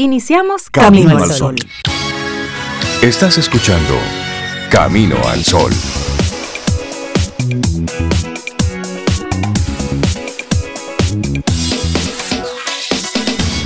Iniciamos Camino, al Sol. Estás escuchando Camino al Sol.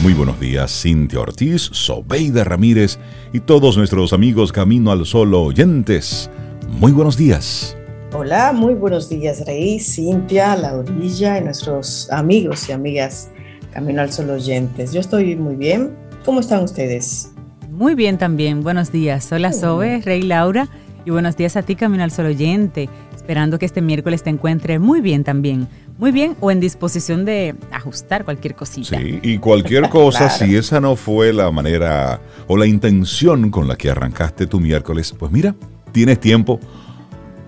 Muy buenos días, Cintia Ortiz, Sobeida Ramírez y todos nuestros amigos Camino al Sol oyentes. Muy buenos días. Hola, muy buenos días, Rey, Cintia, La Orilla y nuestros amigos y amigas Camino al Sol oyentes. Yo estoy muy bien. ¿Cómo están ustedes? Muy bien también. Buenos días. Hola, Sobe, Rey Laura. Y buenos días a ti, Camino al Sol oyente. Esperando que este miércoles te encuentre muy bien también muy bien o en disposición de ajustar cualquier cosita. Sí, y cualquier cosa, si esa no fue la manera o la intención con la que arrancaste tu miércoles, pues mira, tienes tiempo,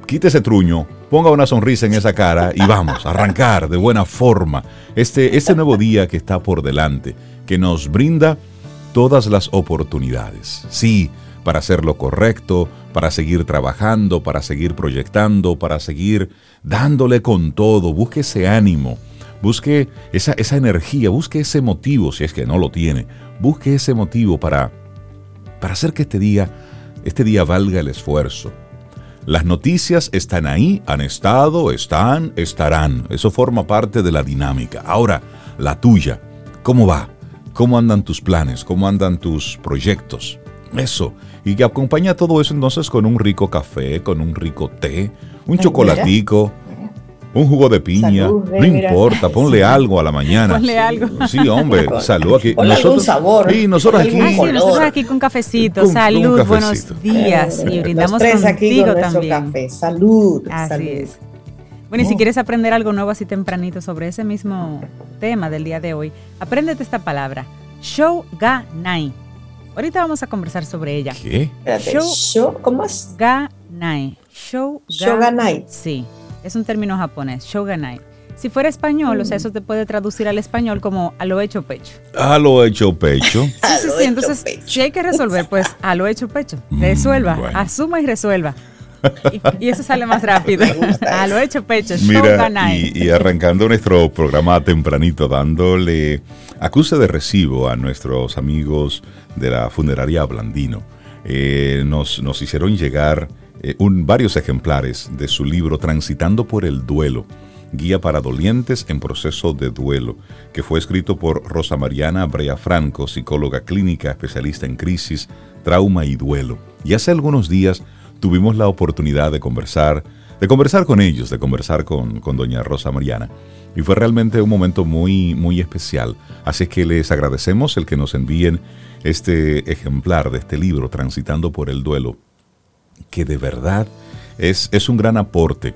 quite ese truño, ponga una sonrisa en esa cara y vamos, a arrancar de buena forma este, este nuevo día que está por delante, que nos brinda todas las oportunidades. Sí, para hacer lo correcto, para seguir trabajando, para seguir proyectando, para seguir dándole con todo. Busque ese ánimo, busque esa, esa energía, busque ese motivo, si es que no lo tiene. Busque ese motivo para, para hacer que este día, este día valga el esfuerzo. Las noticias están ahí, han estado, están, estarán. Eso forma parte de la dinámica. Ahora, la tuya, ¿cómo va? ¿Cómo andan tus planes? ¿Cómo andan tus proyectos? Eso. Y que acompaña todo eso entonces con un rico café, con un rico té, un chocolatico, un jugo de piña, no importa, ponle algo a la mañana. Ponle algo. Sí, hombre, salud aquí. Ponle nosotros, sabor. Sí, nosotros aquí. nosotros aquí con cafecito, salud, buenos días. y brindamos contigo también. Café. Salud. Así es. Bueno, y si quieres aprender algo nuevo así tempranito sobre ese mismo tema del día de hoy, apréndete esta palabra, Shoganai. Ahorita vamos a conversar sobre ella. ¿Qué? Show, ¿Cómo es? Ganai. Shoganai. Sí, es un término japonés. Shoganai. Si fuera español, o sea, eso te puede traducir al español como a lo hecho pecho. A lo hecho pecho. Sí, sí, sí. Entonces, si hay que resolver, pues a lo hecho pecho. Mm, resuelva, asuma y resuelva. Y, eso sale más rápido. A lo hecho pecho. Mira, y, y, arrancando nuestro programa tempranito, dándole acuse de recibo a nuestros amigos de la funeraria Blandino. Eh, nos, nos, hicieron llegar eh, un, varios ejemplares de su libro Transitando por el Duelo, Guía para Dolientes en Proceso de Duelo, que fue escrito por Rosa Mariana Brea Franco, psicóloga clínica, especialista en crisis, trauma y duelo. Y hace algunos días tuvimos la oportunidad de conversar, de conversar con ellos, de conversar con, con doña Rosa Mariana. Y fue realmente un momento muy, muy especial. Así que les agradecemos el que nos envíen este ejemplar de este libro, Transitando por el Duelo, que de verdad es, es un gran aporte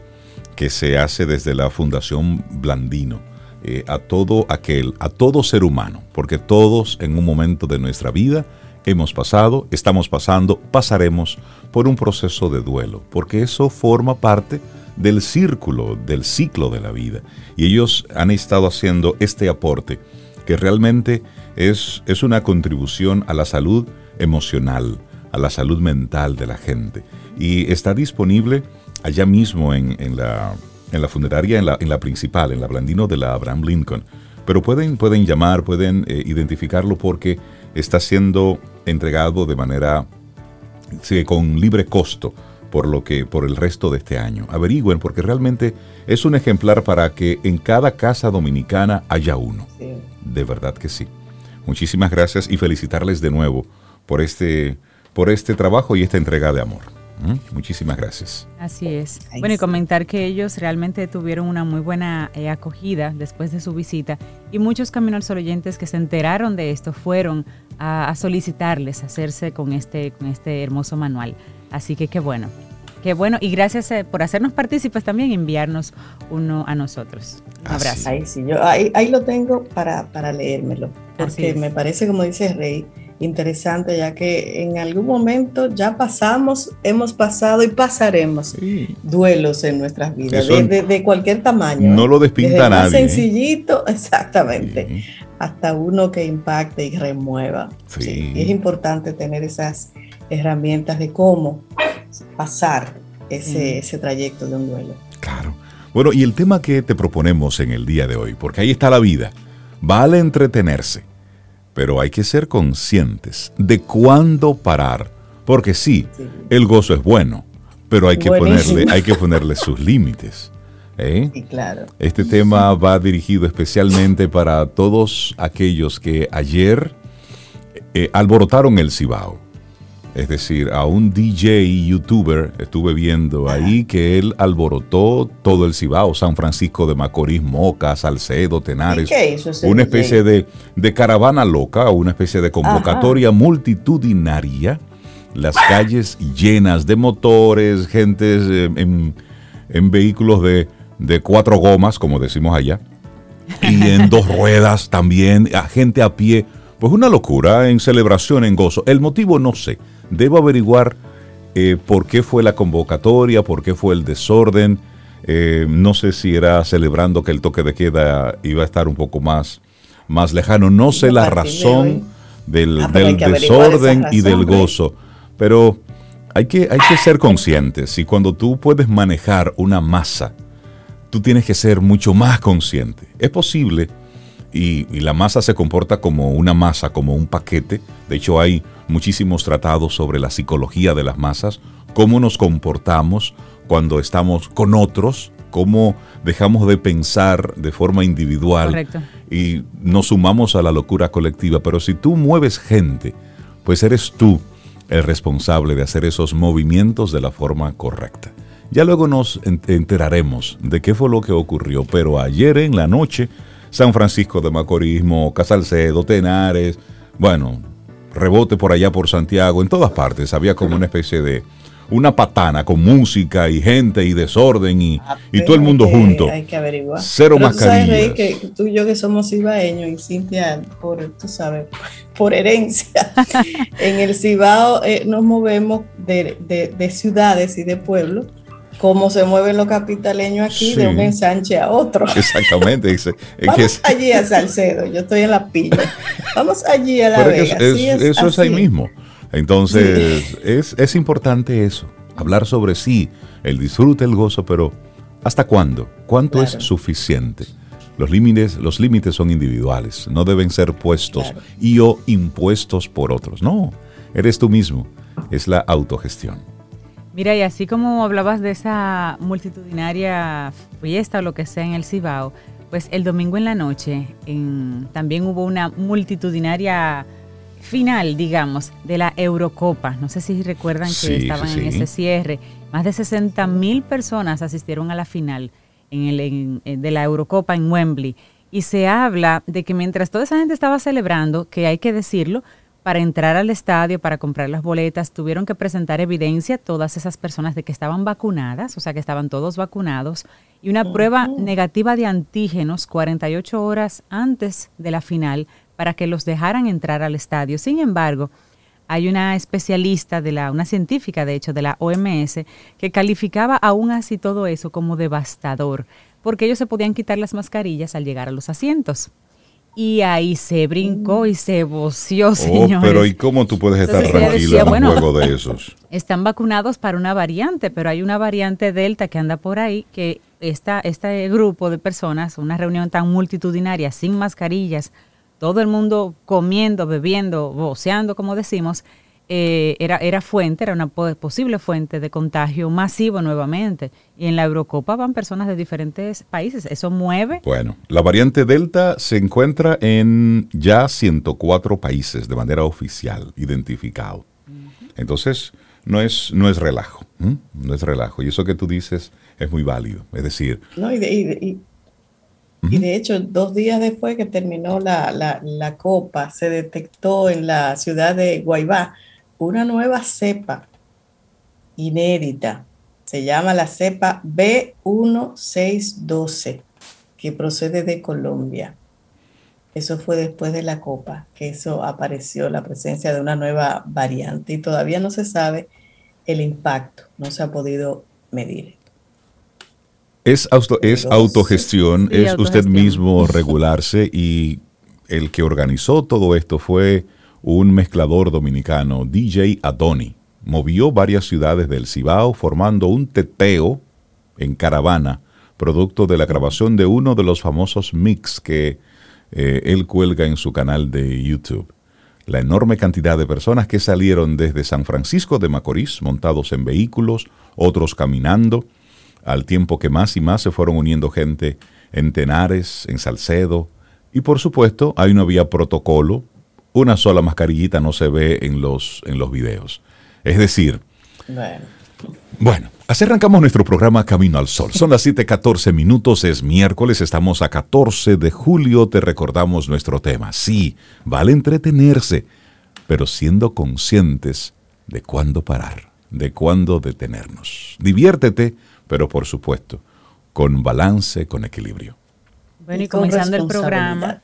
que se hace desde la Fundación Blandino eh, a todo aquel, a todo ser humano, porque todos en un momento de nuestra vida hemos pasado, estamos pasando, pasaremos por un proceso de duelo, porque eso forma parte del círculo, del ciclo de la vida. Y ellos han estado haciendo este aporte que realmente es, es una contribución a la salud emocional, a la salud mental de la gente. Y está disponible allá mismo en, la, en la, funeraria, en la, en la, principal, en la Blandino de la Abraham Lincoln. Pero pueden, pueden llamar, pueden eh, identificarlo porque está siendo entregado de manera con libre costo por lo que por el resto de este año. Averigüen porque realmente es un ejemplar para que en cada casa dominicana haya uno. De verdad que sí. Muchísimas gracias y felicitarles de nuevo por este por este trabajo y esta entrega de amor. ¿Mm? Muchísimas gracias. Así es. Bueno, y comentar que ellos realmente tuvieron una muy buena eh, acogida después de su visita y muchos Caminos oyentes que se enteraron de esto fueron a, a solicitarles hacerse con este, con este hermoso manual. Así que qué bueno. Qué bueno, y gracias eh, por hacernos partícipes también y enviarnos uno a nosotros. Un abrazo. Ahí sí, yo ahí, lo tengo para, para leérmelo, porque me parece, como dice Rey, interesante, ya que en algún momento ya pasamos, hemos pasado y pasaremos duelos en nuestras vidas, de, cualquier tamaño. No lo despinta nadie. ¿eh? sencillito, exactamente, hasta uno que impacte y remueva. Sí. es importante tener esas herramientas de cómo pasar ese, ese trayecto de un duelo. Claro. Bueno, y el tema que te proponemos en el día de hoy, porque ahí está la vida, vale entretenerse, pero hay que ser conscientes de cuándo parar, porque sí, el gozo es bueno, pero hay que ponerle, hay que ponerle sus límites. ¿Eh? claro. Este tema va dirigido especialmente para todos aquellos que ayer eh, alborotaron el Cibao. Es decir, a un DJ y youtuber estuve viendo ahí que él alborotó todo el Cibao, San Francisco de Macorís, Moca, Salcedo, Tenares. qué hizo una especie de, de, caravana loca, una especie de convocatoria multitudinaria. Las calles llenas de motores, gentes eh, en, en vehículos de, de cuatro gomas, como decimos allá, y en dos ruedas también, a gente a pie. Pues una locura, en celebración, en gozo. El motivo no sé. Debo averiguar eh, por qué fue la convocatoria, por qué fue el desorden. Eh, no sé si era celebrando que el toque de queda iba a estar un poco más, más lejano. No sé la razón del, ah, del desorden y del gozo. Pero hay que, hay que ser conscientes. Y cuando tú puedes manejar una masa, tú tienes que ser mucho más consciente. Es posible, y, la masa se comporta como una masa, como un paquete. De hecho, hay muchísimos tratados sobre la psicología de las masas, cómo nos comportamos cuando estamos con otros, cómo dejamos de pensar de forma individual y nos sumamos a la locura colectiva. Pero si tú mueves gente, pues eres tú el responsable de hacer esos movimientos de la forma correcta. Ya luego nos enteraremos de qué fue lo que ocurrió, pero ayer en la noche, San Francisco de Macorís, Casalcedo, Tenares, bueno, rebote por allá por Santiago, en todas partes había como una especie de una patana con música y gente y desorden y, y todo el mundo junto. Hay que averiguar. Cero Pero mascarillas. Tú sabes, que tú y yo que somos ibaeños y Cintia, por, tú sabes, por herencia, en el Cibao eh, nos movemos de, de, de ciudades y de pueblos cómo se mueven los capitaleños aquí de un ensanche a otro. Exactamente. Vamos allí a Salcedo, yo estoy en la pilla. Vamos allí a La Vega. eso es ahí mismo. Entonces, es, es importante eso, hablar sobre sí, el disfrute, el gozo, pero ¿hasta cuándo? ¿Cuánto es suficiente? Los límites, los límites son individuales, no deben ser puestos y o impuestos por otros. No, eres tú mismo, es la autogestión. Mira, y así como hablabas de esa multitudinaria fiesta o lo que sea en el Cibao, pues el domingo en la noche también hubo una multitudinaria final, digamos, de la Eurocopa. No sé si recuerdan que estaban en ese cierre. Más de 60 mil personas asistieron a la final en el, de la Eurocopa en Wembley. Y se habla de que mientras toda esa gente estaba celebrando, que hay que decirlo, para entrar al estadio, para comprar las boletas, tuvieron que presentar evidencia todas esas personas de que estaban vacunadas, o sea que estaban todos vacunados, y una prueba negativa de antígenos 48 horas antes de la final para que los dejaran entrar al estadio. Sin embargo, hay una especialista de la, una científica de hecho de la OMS, que calificaba aún así todo eso como devastador, porque ellos se podían quitar las mascarillas al llegar a los asientos. Y ahí se brincó y se voció, oh, señores. pero ¿y cómo tú puedes estar tranquilo en un juego de esos? Están vacunados para una variante, pero hay una variante Delta que anda por ahí que esta, este grupo de personas, una reunión tan multitudinaria, sin mascarillas, todo el mundo comiendo, bebiendo, voceando, como decimos, eh, era, era fuente, era una posible fuente de contagio masivo nuevamente. Y en la Eurocopa van personas de diferentes países. Eso mueve. Bueno, la variante Delta se encuentra en ya 104 países de manera oficial, identificado. Entonces, no es, no es relajo. No es relajo. Y eso que tú dices es muy válido. Es decir. No, y, de, y, de hecho, dos días después que terminó la, la, la Copa, se detectó en la ciudad de Guaybá una nueva cepa inédita. Se llama la cepa B1612, que procede de Colombia. Eso fue después de la copa, que eso apareció, la presencia de una nueva variante y todavía no se sabe el impacto, no se ha podido medir. Es, es autogestión, es usted mismo regularse y el que organizó todo esto fue un mezclador dominicano, DJ Adoni, movió varias ciudades del Cibao formando un teteo en caravana, producto de la grabación de uno de los famosos mix que eh, él cuelga en su canal de YouTube. la enorme cantidad de personas que salieron desde San Francisco de Macorís montados en vehículos, otros caminando, al tiempo que más y más se fueron uniendo gente en Tenares, en Salcedo, y por supuesto ahí no había protocolo, una sola mascarillita no se ve en los, en los videos. Es decir, bueno. bueno, así arrancamos nuestro programa Camino al Sol. Son las 7:14 minutos, es miércoles, estamos a 14 de julio, te recordamos nuestro tema. Sí, vale entretenerse, pero siendo conscientes de cuándo parar, de cuándo detenernos. Diviértete, pero por supuesto, con balance, con equilibrio. Bueno, y comenzando el programa,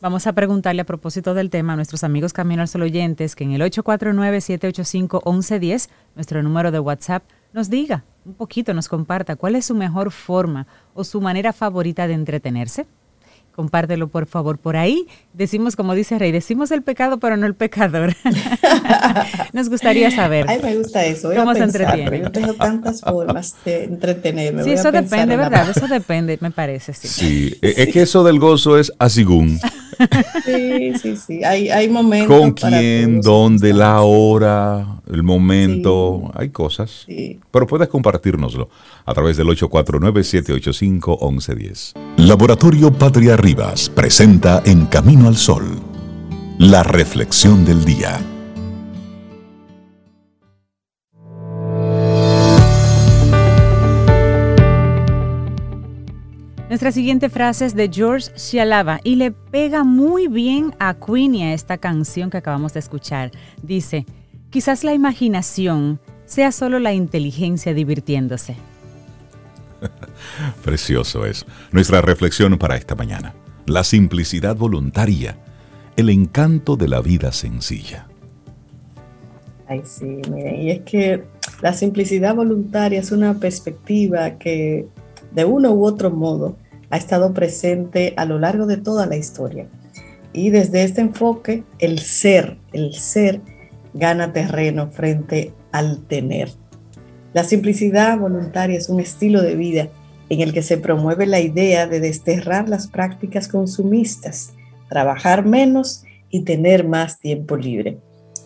Vamos a preguntarle a propósito del tema a nuestros amigos Camino al oyentes que en el 849-785-1110, nuestro número de WhatsApp, nos diga un poquito, nos comparta cuál es su mejor forma o su manera favorita de entretenerse compártelo por favor por ahí. Decimos, como dice Rey, decimos el pecado, pero no el pecador. Nos gustaría saber. Ay, me gusta eso. ¿Cómo se entretiene? Yo tengo tantas formas de entretenerme. Sí, eso depende, ¿verdad? Eso depende, me parece. Sí, sí es que eso del gozo es asigún. Sí, sí, sí. Hay, hay momentos. ¿Con quién? ¿Dónde? La hora, el momento. Hay cosas. Sí. Pero puedes compartirnoslo a través del 849-785-1110. Laboratorio Patria Rivas presenta En Camino al Sol, la reflexión del día. Nuestra siguiente frase es de George Shalava y le pega muy bien a Queenie a esta canción que acabamos de escuchar. Dice, quizás la imaginación sea solo la inteligencia divirtiéndose. Precioso es. Nuestra reflexión para esta mañana. La simplicidad voluntaria, el encanto de la vida sencilla. Ay, sí, miren, y es que la simplicidad voluntaria es una perspectiva que de uno u otro modo ha estado presente a lo largo de toda la historia. Y desde este enfoque, el ser, el ser gana terreno frente al tener. La simplicidad voluntaria es un estilo de vida en el que se promueve la idea de desterrar las prácticas consumistas, trabajar menos y tener más tiempo libre.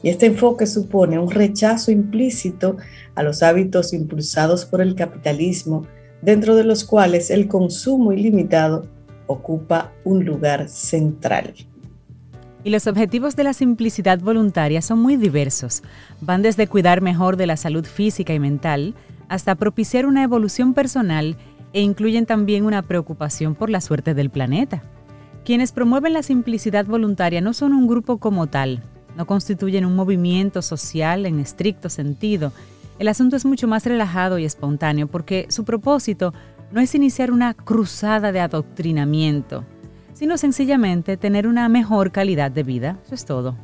Y este enfoque supone un rechazo implícito a los hábitos impulsados por el capitalismo, dentro de los cuales el consumo ilimitado ocupa un lugar central. Y los objetivos de la simplicidad voluntaria son muy diversos. Van desde cuidar mejor de la salud física y mental hasta propiciar una evolución personal e incluyen también una preocupación por la suerte del planeta. Quienes promueven la simplicidad voluntaria no son un grupo como tal, no constituyen un movimiento social en estricto sentido. El asunto es mucho más relajado y espontáneo porque su propósito no es iniciar una cruzada de adoctrinamiento, sino sencillamente tener una mejor calidad de vida. Eso es todo.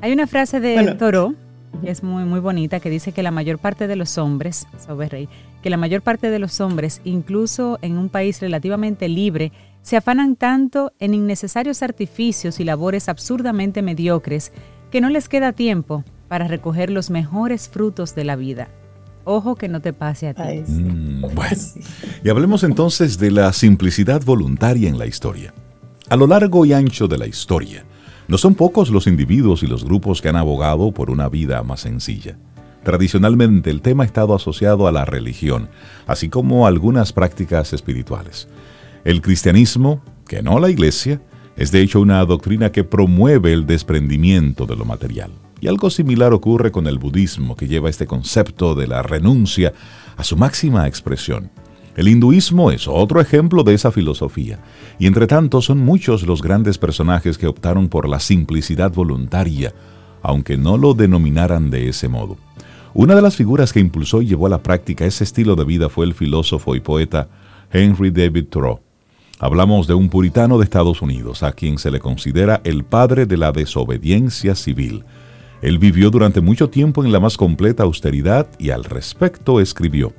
Hay una frase de Toro que es muy, muy bonita que dice que la mayor parte de los hombres, Rey, que la mayor parte de los hombres, incluso en un país relativamente libre, se afanan tanto en innecesarios artificios y labores absurdamente mediocres que no les queda tiempo para recoger los mejores frutos de la vida. Ojo que no te pase a ti. Mm, bueno, y hablemos entonces de la simplicidad voluntaria en la historia. A lo largo y ancho de la historia, no son pocos los individuos y los grupos que han abogado por una vida más sencilla. Tradicionalmente el tema ha estado asociado a la religión, así como a algunas prácticas espirituales. El cristianismo, que no la iglesia, es de hecho una doctrina que promueve el desprendimiento de lo material. Y algo similar ocurre con el budismo, que lleva este concepto de la renuncia a su máxima expresión. El hinduismo es otro ejemplo de esa filosofía, y entre tanto son muchos los grandes personajes que optaron por la simplicidad voluntaria, aunque no lo denominaran de ese modo. Una de las figuras que impulsó y llevó a la práctica ese estilo de vida fue el filósofo y poeta Henry David Thoreau. Hablamos de un puritano de Estados Unidos, a quien se le considera el padre de la desobediencia civil, él vivió durante mucho tiempo en la más completa austeridad y al respecto escribió,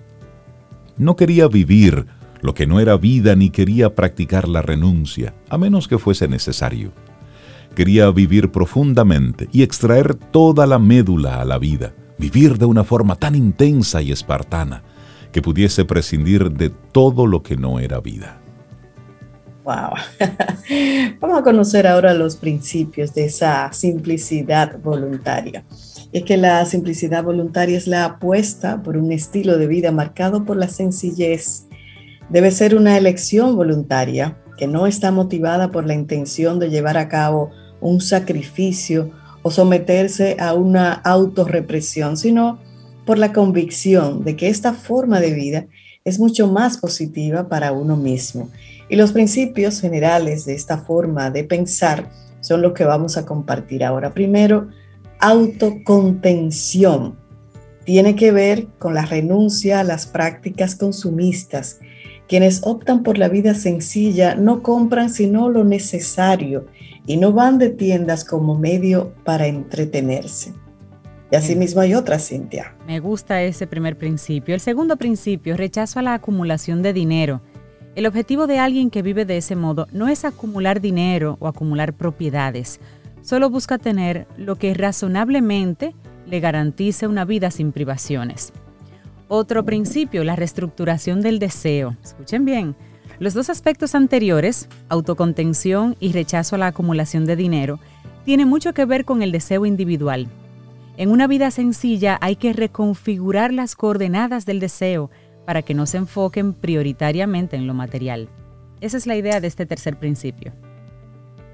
No quería vivir lo que no era vida ni quería practicar la renuncia, a menos que fuese necesario. Quería vivir profundamente y extraer toda la médula a la vida, vivir de una forma tan intensa y espartana que pudiese prescindir de todo lo que no era vida. Wow. Vamos a conocer ahora los principios de esa simplicidad voluntaria. Es que la simplicidad voluntaria es la apuesta por un estilo de vida marcado por la sencillez. Debe ser una elección voluntaria que no está motivada por la intención de llevar a cabo un sacrificio o someterse a una autorrepresión, sino por la convicción de que esta forma de vida es mucho más positiva para uno mismo y los principios generales de esta forma de pensar son los que vamos a compartir ahora. Primero, autocontención. Tiene que ver con la renuncia a las prácticas consumistas. Quienes optan por la vida sencilla no compran sino lo necesario y no van de tiendas como medio para entretenerse. Y así mismo hay otra, Cintia. Me gusta ese primer principio. El segundo principio, rechazo a la acumulación de dinero. El objetivo de alguien que vive de ese modo no es acumular dinero o acumular propiedades, solo busca tener lo que razonablemente le garantice una vida sin privaciones. Otro principio, la reestructuración del deseo. Escuchen bien, los dos aspectos anteriores, autocontención y rechazo a la acumulación de dinero, tienen mucho que ver con el deseo individual. En una vida sencilla hay que reconfigurar las coordenadas del deseo para que no se enfoquen prioritariamente en lo material. Esa es la idea de este tercer principio.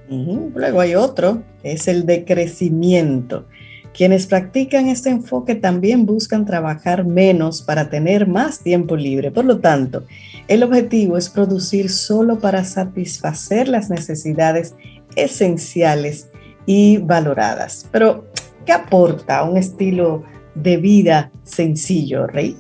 Luego hay otro, es el de crecimiento. Quienes practican este enfoque también buscan trabajar menos para tener más tiempo libre. Por lo tanto, el objetivo es producir solo para satisfacer las necesidades esenciales y valoradas. Pero, ¿qué aporta un estilo de vida sencillo, Rey?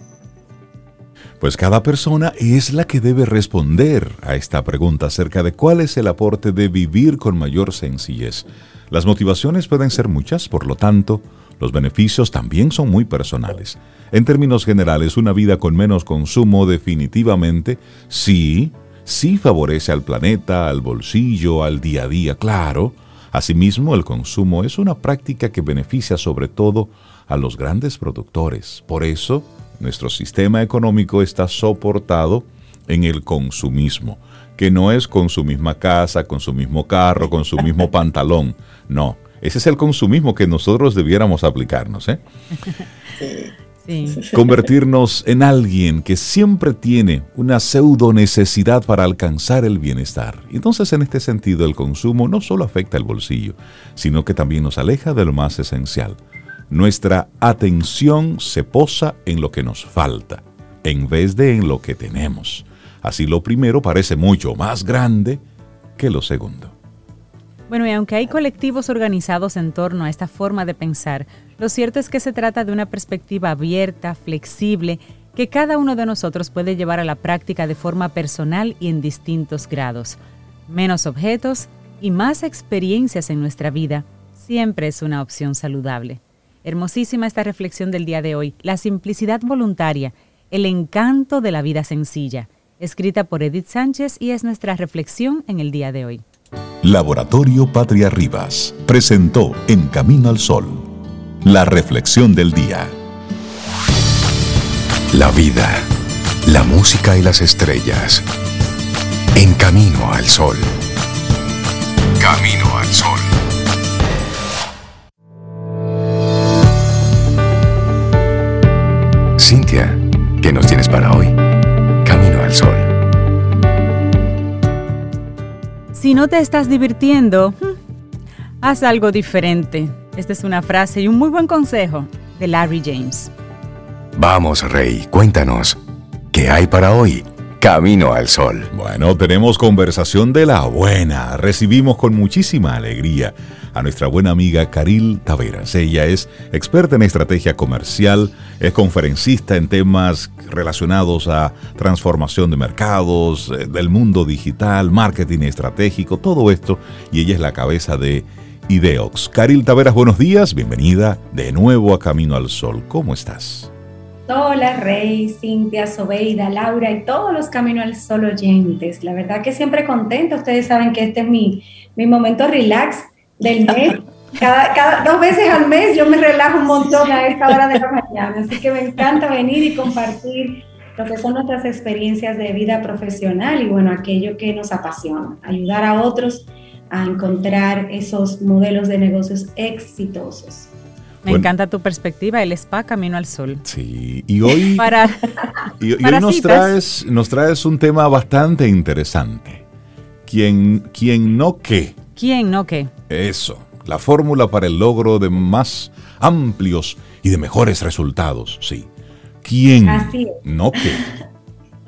Pues cada persona es la que debe responder a esta pregunta acerca de cuál es el aporte de vivir con mayor sencillez. Las motivaciones pueden ser muchas, por lo tanto, los beneficios también son muy personales. En términos generales, una vida con menos consumo definitivamente sí, sí favorece al planeta, al bolsillo, al día a día, claro. Asimismo, el consumo es una práctica que beneficia sobre todo a los grandes productores. Por eso, nuestro sistema económico está soportado en el consumismo, que no es con su misma casa, con su mismo carro, con su mismo pantalón. No, ese es el consumismo que nosotros debiéramos aplicarnos. ¿eh? Convertirnos en alguien que siempre tiene una pseudo necesidad para alcanzar el bienestar. Entonces, en este sentido, el consumo no solo afecta el bolsillo, sino que también nos aleja de lo más esencial, nuestra atención se posa en lo que nos falta, en vez de en lo que tenemos. Así lo primero parece mucho más grande que lo segundo. Bueno, y aunque hay colectivos organizados en torno a esta forma de pensar, lo cierto es que se trata de una perspectiva abierta, flexible, que cada uno de nosotros puede llevar a la práctica de forma personal y en distintos grados. Menos objetos y más experiencias en nuestra vida siempre es una opción saludable. Hermosísima esta reflexión del día de hoy, la simplicidad voluntaria, el encanto de la vida sencilla, escrita por Edith Sánchez y es nuestra reflexión en el día de hoy. Laboratorio Patria Rivas presentó En Camino al Sol, la reflexión del día. La vida, la música y las estrellas. En Camino al Sol. Camino al Sol. Cintia, ¿qué nos tienes para hoy? Camino al sol. Si no te estás divirtiendo, hmm, haz algo diferente. Esta es una frase y un muy buen consejo de Larry James. Vamos, Rey, cuéntanos, ¿qué hay para hoy? Camino al Sol. Bueno, tenemos conversación de la buena. Recibimos con muchísima alegría a nuestra buena amiga Caril Taveras. Ella es experta en estrategia comercial, es conferencista en temas relacionados a transformación de mercados, eh, del mundo digital, marketing estratégico, todo esto, y ella es la cabeza de Ideox. Caril Taveras, buenos días, bienvenida de nuevo a Camino al Sol. ¿Cómo estás? Hola Rey, Cintia, Sobeida, Laura y todos los Camino al Sol oyentes. La verdad que siempre contenta. Ustedes saben que este es mi, mi momento relax del mes. Cada, dos veces al mes yo me relajo un montón a esta hora de la mañana. Así que me encanta venir y compartir lo que son nuestras experiencias de vida profesional y bueno, aquello que nos apasiona, ayudar a otros a encontrar esos modelos de negocios exitosos. Me encanta tu perspectiva, el spa Camino al Sol. Sí, y hoy, para, y, hoy nos, traes, nos traes un tema bastante interesante. ¿Quién, quién no qué? ¿Quién no qué? Eso, la fórmula para el logro de más amplios y de mejores resultados, sí. ¿Quién no qué?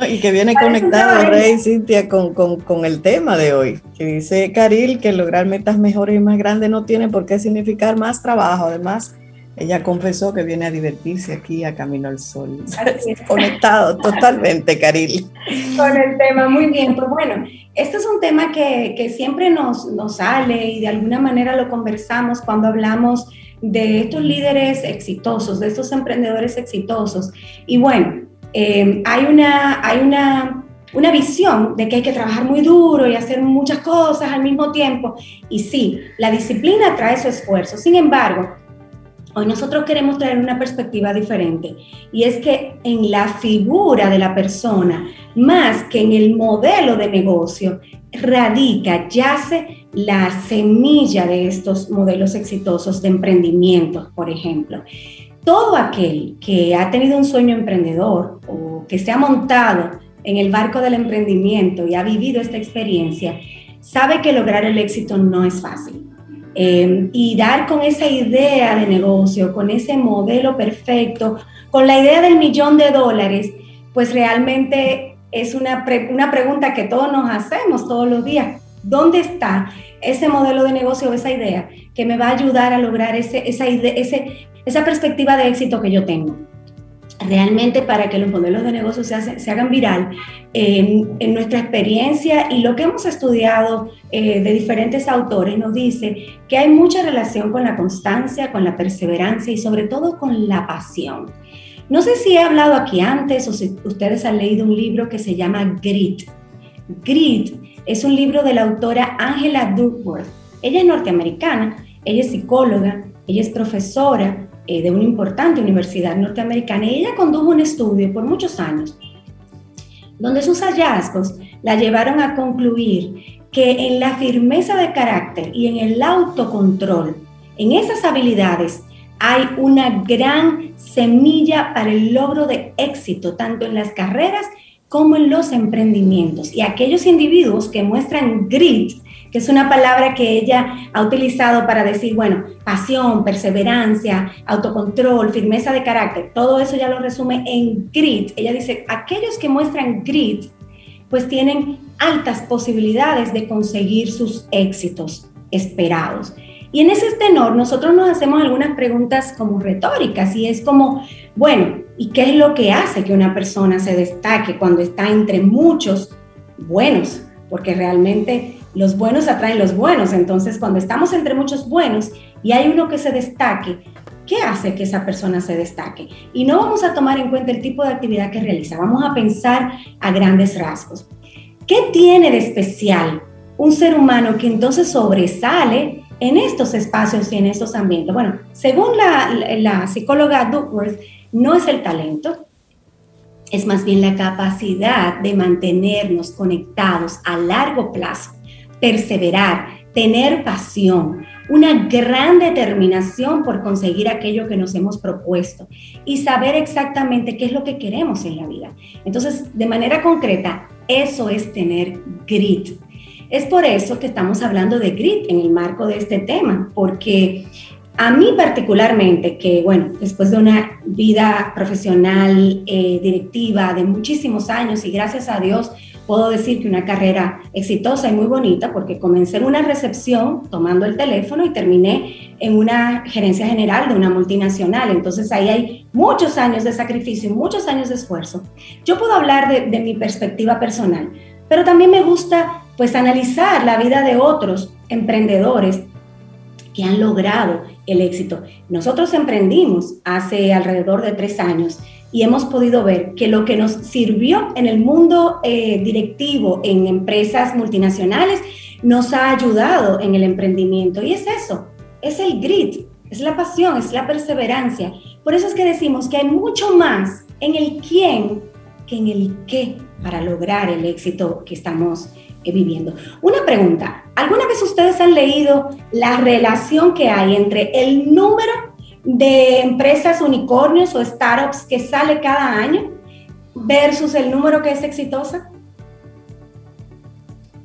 Y que viene conectado, Rey Cintia, con, con, el tema de hoy, que dice Caril que lograr metas mejores y más grandes no tiene por qué significar más trabajo. Además, ella confesó que viene a divertirse aquí a Camino al Sol. Conectado totalmente, Caril. Con el tema, muy bien. Pues bueno, este es un tema que, que siempre nos, nos sale y de alguna manera lo conversamos cuando hablamos de estos líderes exitosos, de estos emprendedores exitosos. Y bueno, eh, hay, una, hay una, una visión de que hay que trabajar muy duro y hacer muchas cosas al mismo tiempo. Y sí, la disciplina trae su esfuerzo. Sin embargo, Hoy nosotros queremos traer una perspectiva diferente y es que en la figura de la persona, más que en el modelo de negocio, radica, yace la semilla de estos modelos exitosos de emprendimiento, por ejemplo. Todo aquel que ha tenido un sueño emprendedor o que se ha montado en el barco del emprendimiento y ha vivido esta experiencia, sabe que lograr el éxito no es fácil Em, y dar con esa idea de negocio, con ese modelo perfecto, con la idea del millón de dólares, pues realmente es una, una pregunta que todos nos hacemos todos los días. ¿Dónde está ese modelo de negocio, esa idea que me va a ayudar a lograr ese, esa, esa perspectiva de éxito que yo tengo? Realmente para que los modelos de negocio se, hagan viral, en nuestra experiencia y lo que hemos estudiado eh, de diferentes autores nos dice que hay mucha relación con la constancia, con la perseverancia y sobre todo con la pasión. No sé si he hablado aquí antes o si ustedes han leído un libro que se llama Grit. Grit es un libro de la autora Angela Duckworth. Ella es norteamericana, ella es psicóloga, ella es profesora, eh, de una importante universidad norteamericana y ella condujo un estudio por muchos años donde sus hallazgos la llevaron a concluir que en la firmeza de carácter y en el autocontrol, en esas habilidades, hay una gran semilla para el logro de éxito, tanto en las carreras como en los emprendimientos. Y aquellos individuos que muestran grit, que es una palabra que ella ha utilizado para decir, bueno, pasión, perseverancia, autocontrol, firmeza de carácter, todo eso ya lo resume en grit. Ella dice, aquellos que muestran grit, pues tienen altas posibilidades de conseguir sus éxitos esperados. Y en ese tenor nosotros nos hacemos algunas preguntas como retóricas y es como, bueno, ¿y qué es lo que hace que una persona se destaque cuando está entre muchos buenos? Porque realmente los buenos atraen los buenos. Entonces, cuando estamos entre muchos buenos y hay uno que se destaque, ¿qué hace que esa persona se destaque? Y no vamos a tomar en cuenta el tipo de actividad que realiza, vamos a pensar a grandes rasgos. ¿Qué tiene de especial un ser humano que entonces sobresale en estos espacios y en estos ambientes? Bueno, según la, la psicóloga Duckworth, no es el talento, es más bien la capacidad de mantenernos conectados a largo plazo perseverar, tener pasión, una gran determinación por conseguir aquello que nos hemos propuesto y saber exactamente qué es lo que queremos en la vida. Entonces, de manera concreta, eso es tener grit. Es por eso que estamos hablando de grit en el marco de este tema, porque a mí particularmente, que bueno, después de una vida profesional, eh, directiva de muchísimos años y gracias a Dios, puedo decir que una carrera exitosa y muy bonita porque comencé en una recepción tomando el teléfono y terminé en una gerencia general de una multinacional. Entonces ahí hay muchos años de sacrificio, muchos años de esfuerzo. Yo puedo hablar de, de mi perspectiva personal, pero también me gusta pues analizar la vida de otros emprendedores que han logrado el éxito. Nosotros emprendimos hace alrededor de tres años y hemos podido ver que lo que nos sirvió en el mundo eh, directivo, en empresas multinacionales, nos ha ayudado en el emprendimiento. Y es eso, es el grit, es la pasión, es la perseverancia. Por eso es que decimos que hay mucho más en el quién que en el qué para lograr el éxito que estamos eh, viviendo. Una pregunta, ¿alguna vez ustedes han leído la relación que hay entre el número de empresas unicornios o startups que sale cada año versus el número que es exitosa?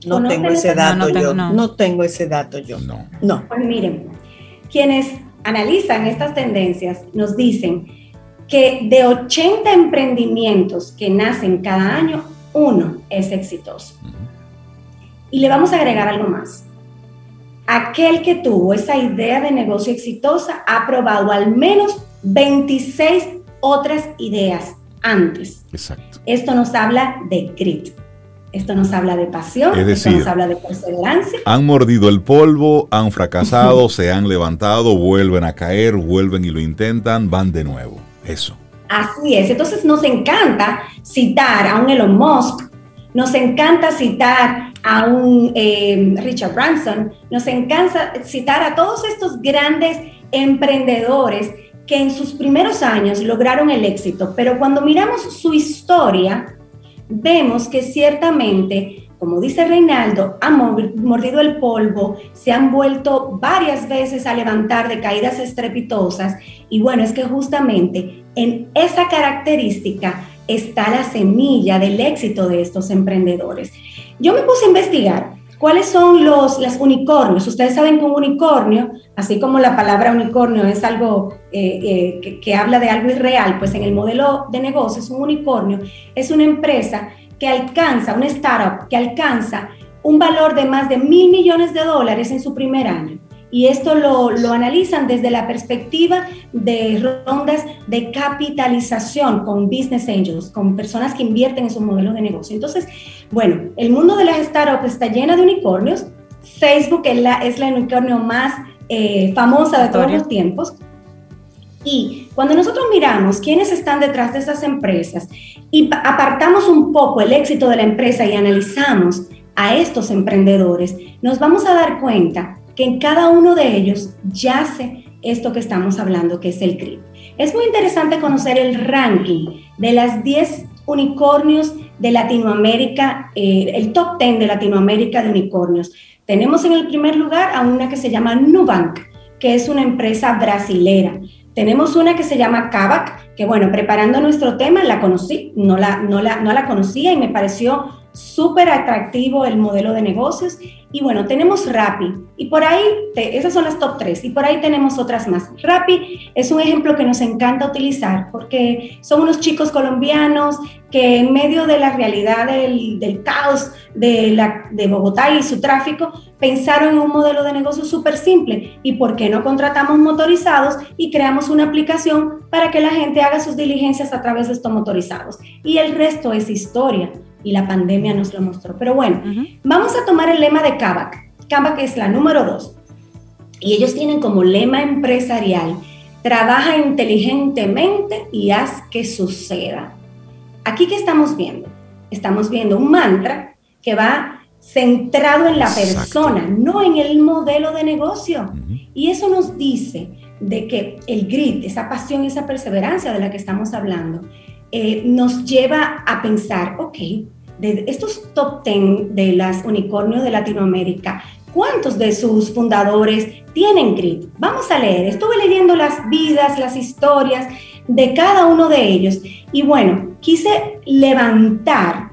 No tengo ese dato yo. No. tengo ese dato yo. No. no. Pues miren, quienes analizan estas tendencias nos dicen que de 80 emprendimientos que nacen cada año, uno es exitoso. Y le vamos a agregar algo más. Aquel que tuvo esa idea de negocio exitosa ha probado al menos 26 otras ideas antes. Exacto. Esto nos habla de grit. Esto nos habla de pasión, es decir, esto nos habla de perseverancia. Han mordido el polvo, han fracasado, se han levantado, vuelven a caer, vuelven y lo intentan, van de nuevo. Eso. Así es. Entonces nos encanta citar a un Elon Musk, nos encanta citar a un eh, Richard Branson, nos encanta citar a todos estos grandes emprendedores que en sus primeros años lograron el éxito, pero cuando miramos su historia, vemos que ciertamente, como dice Reinaldo, han mordido el polvo, se han vuelto varias veces a levantar de caídas estrepitosas. Y bueno, es que justamente en esa característica está la semilla del éxito de estos emprendedores. Yo me puse a investigar cuáles son los unicornios. Ustedes saben que un unicornio, así como la palabra unicornio es algo eh, eh, que, que habla de algo irreal, pues en el modelo de negocios un unicornio es una empresa que alcanza, una startup que alcanza un valor de más de mil millones de dólares en su primer año y esto lo, lo, analizan desde la perspectiva de rondas de capitalización con business angels, con personas que invierten en su modelo de negocio. Entonces, bueno, el mundo de las startups está llena de unicornios. Facebook es la, es la unicornio más eh, famosa de todos los tiempos. Y cuando nosotros miramos quiénes están detrás de esas empresas y apartamos un poco el éxito de la empresa y analizamos a estos emprendedores, nos vamos a dar cuenta que en cada uno de ellos yace esto que estamos hablando, que es el CRIP. Es muy interesante conocer el ranking de las 10 unicornios de Latinoamérica, eh, el top 10 de Latinoamérica de unicornios. Tenemos en el primer lugar a una que se llama Nubank, que es una empresa brasilera. Tenemos una que se llama Kavak, que bueno, preparando nuestro tema la conocí, no la, no la, no la conocía y me pareció súper atractivo el modelo de negocios. Y bueno, tenemos Rappi. Y por ahí, esas son las top 3. Y por ahí tenemos otras más. Rappi es un ejemplo que nos encanta utilizar porque son unos chicos colombianos que en medio de la realidad del, del caos de, la, de Bogotá y su tráfico, pensaron en un modelo de negocio súper simple. ¿Y por qué no contratamos motorizados y creamos una aplicación para que la gente haga sus diligencias a través de estos motorizados? Y el resto es historia y la pandemia nos lo mostró. Pero bueno, vamos a tomar el lema de Kavak. Kavak es la número dos. Y ellos tienen como lema empresarial, trabaja inteligentemente y haz que suceda. Aquí que estamos viendo? Estamos viendo un mantra que va centrado en la persona, no en el modelo de negocio. Y eso nos dice de que el grit, esa pasión, esa perseverancia de la que estamos hablando, eh, nos lleva a pensar, ok, de estos top 10 de las unicornios de Latinoamérica, ¿cuántos de sus fundadores tienen grit? Vamos a leer, estuve leyendo las vidas, las historias de cada uno de ellos y bueno, quise levantar